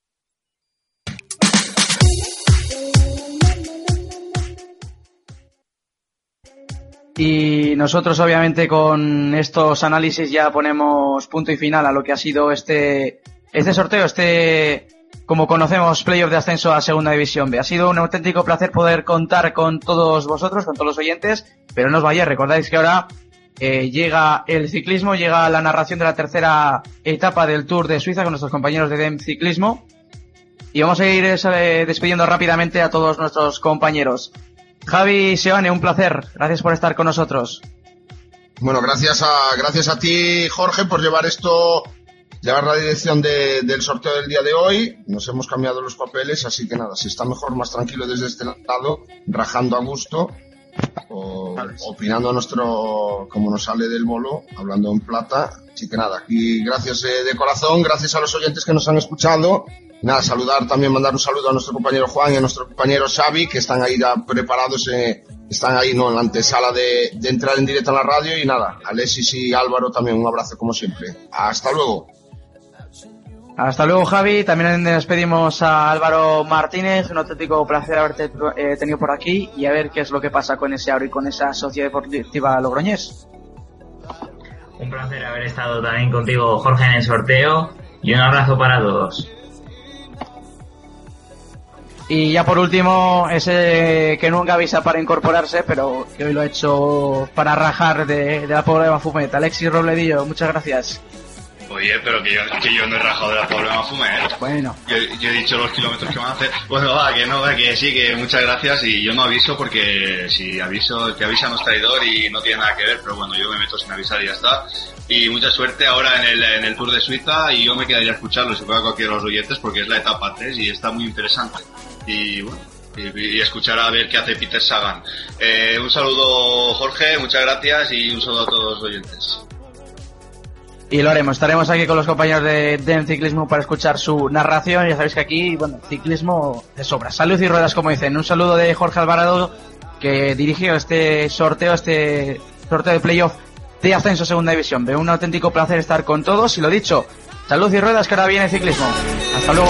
Y nosotros obviamente con estos análisis ya ponemos punto y final a lo que ha sido este, este sorteo, este, como conocemos, playoff de ascenso a Segunda División B. Ha sido un auténtico placer poder contar con todos vosotros, con todos los oyentes, pero no os vayáis, recordáis que ahora eh, llega el ciclismo, llega la narración de la tercera etapa del Tour de Suiza con nuestros compañeros de DEM Ciclismo. Y vamos a ir eh, despidiendo rápidamente a todos nuestros compañeros. Javi Seoane, un placer. Gracias por estar con nosotros. Bueno, gracias a, gracias a ti, Jorge, por llevar esto, llevar la dirección de- del sorteo del día de hoy. Nos hemos cambiado los papeles, así que nada, si está mejor, más tranquilo desde este lado, rajando a gusto, o opinando a nuestro, como nos sale del bolo, hablando en plata. Así que nada, aquí gracias eh, de corazón, gracias a los oyentes que nos han escuchado. Nada, saludar también, mandar un saludo a nuestro compañero Juan y a nuestro compañero Xavi, que están ahí ya preparados, eh, están ahí ¿no? en la antesala de, de entrar en directo a la radio. Y nada, Alexis y Álvaro también un abrazo como siempre. Hasta luego. Hasta luego, Javi. También despedimos a Álvaro Martínez. Un auténtico placer haberte eh, tenido por aquí y a ver qué es lo que pasa con ese Auro y con esa Sociedad Deportiva Logroñés. Un placer haber estado también contigo, Jorge, en el sorteo y un abrazo para todos. Y ya por último, ese que nunca avisa para incorporarse, pero que hoy lo ha hecho para rajar de, de la pobre Mafumet. Alexis Robledillo, muchas gracias. Oye, pero que yo, que yo no he rajado de la pobre Mafumet. Bueno. Yo, yo he dicho los kilómetros que van a hacer. Bueno, va, que no, va, que sí, que muchas gracias y yo no aviso porque si aviso, que avisa no es traidor y no tiene nada que ver, pero bueno, yo me meto sin avisar y ya está. Y mucha suerte ahora en el, en el Tour de Suiza y yo me quedaría a escucharlo, si fuera cualquiera de los oyentes, porque es la etapa 3 y está muy interesante. Y bueno, y, y escuchar a ver qué hace Peter Sagan. Eh, un saludo Jorge, muchas gracias y un saludo a todos los oyentes. Y lo haremos, estaremos aquí con los compañeros de Den Ciclismo para escuchar su narración. Ya sabéis que aquí, bueno, ciclismo de sobra. Salud y ruedas, como dicen. Un saludo de Jorge Alvarado, que dirigió este sorteo, este sorteo de playoff de ascenso segunda división. Veo un auténtico placer estar con todos. Y lo dicho, salud y ruedas, que ahora viene ciclismo. Hasta luego.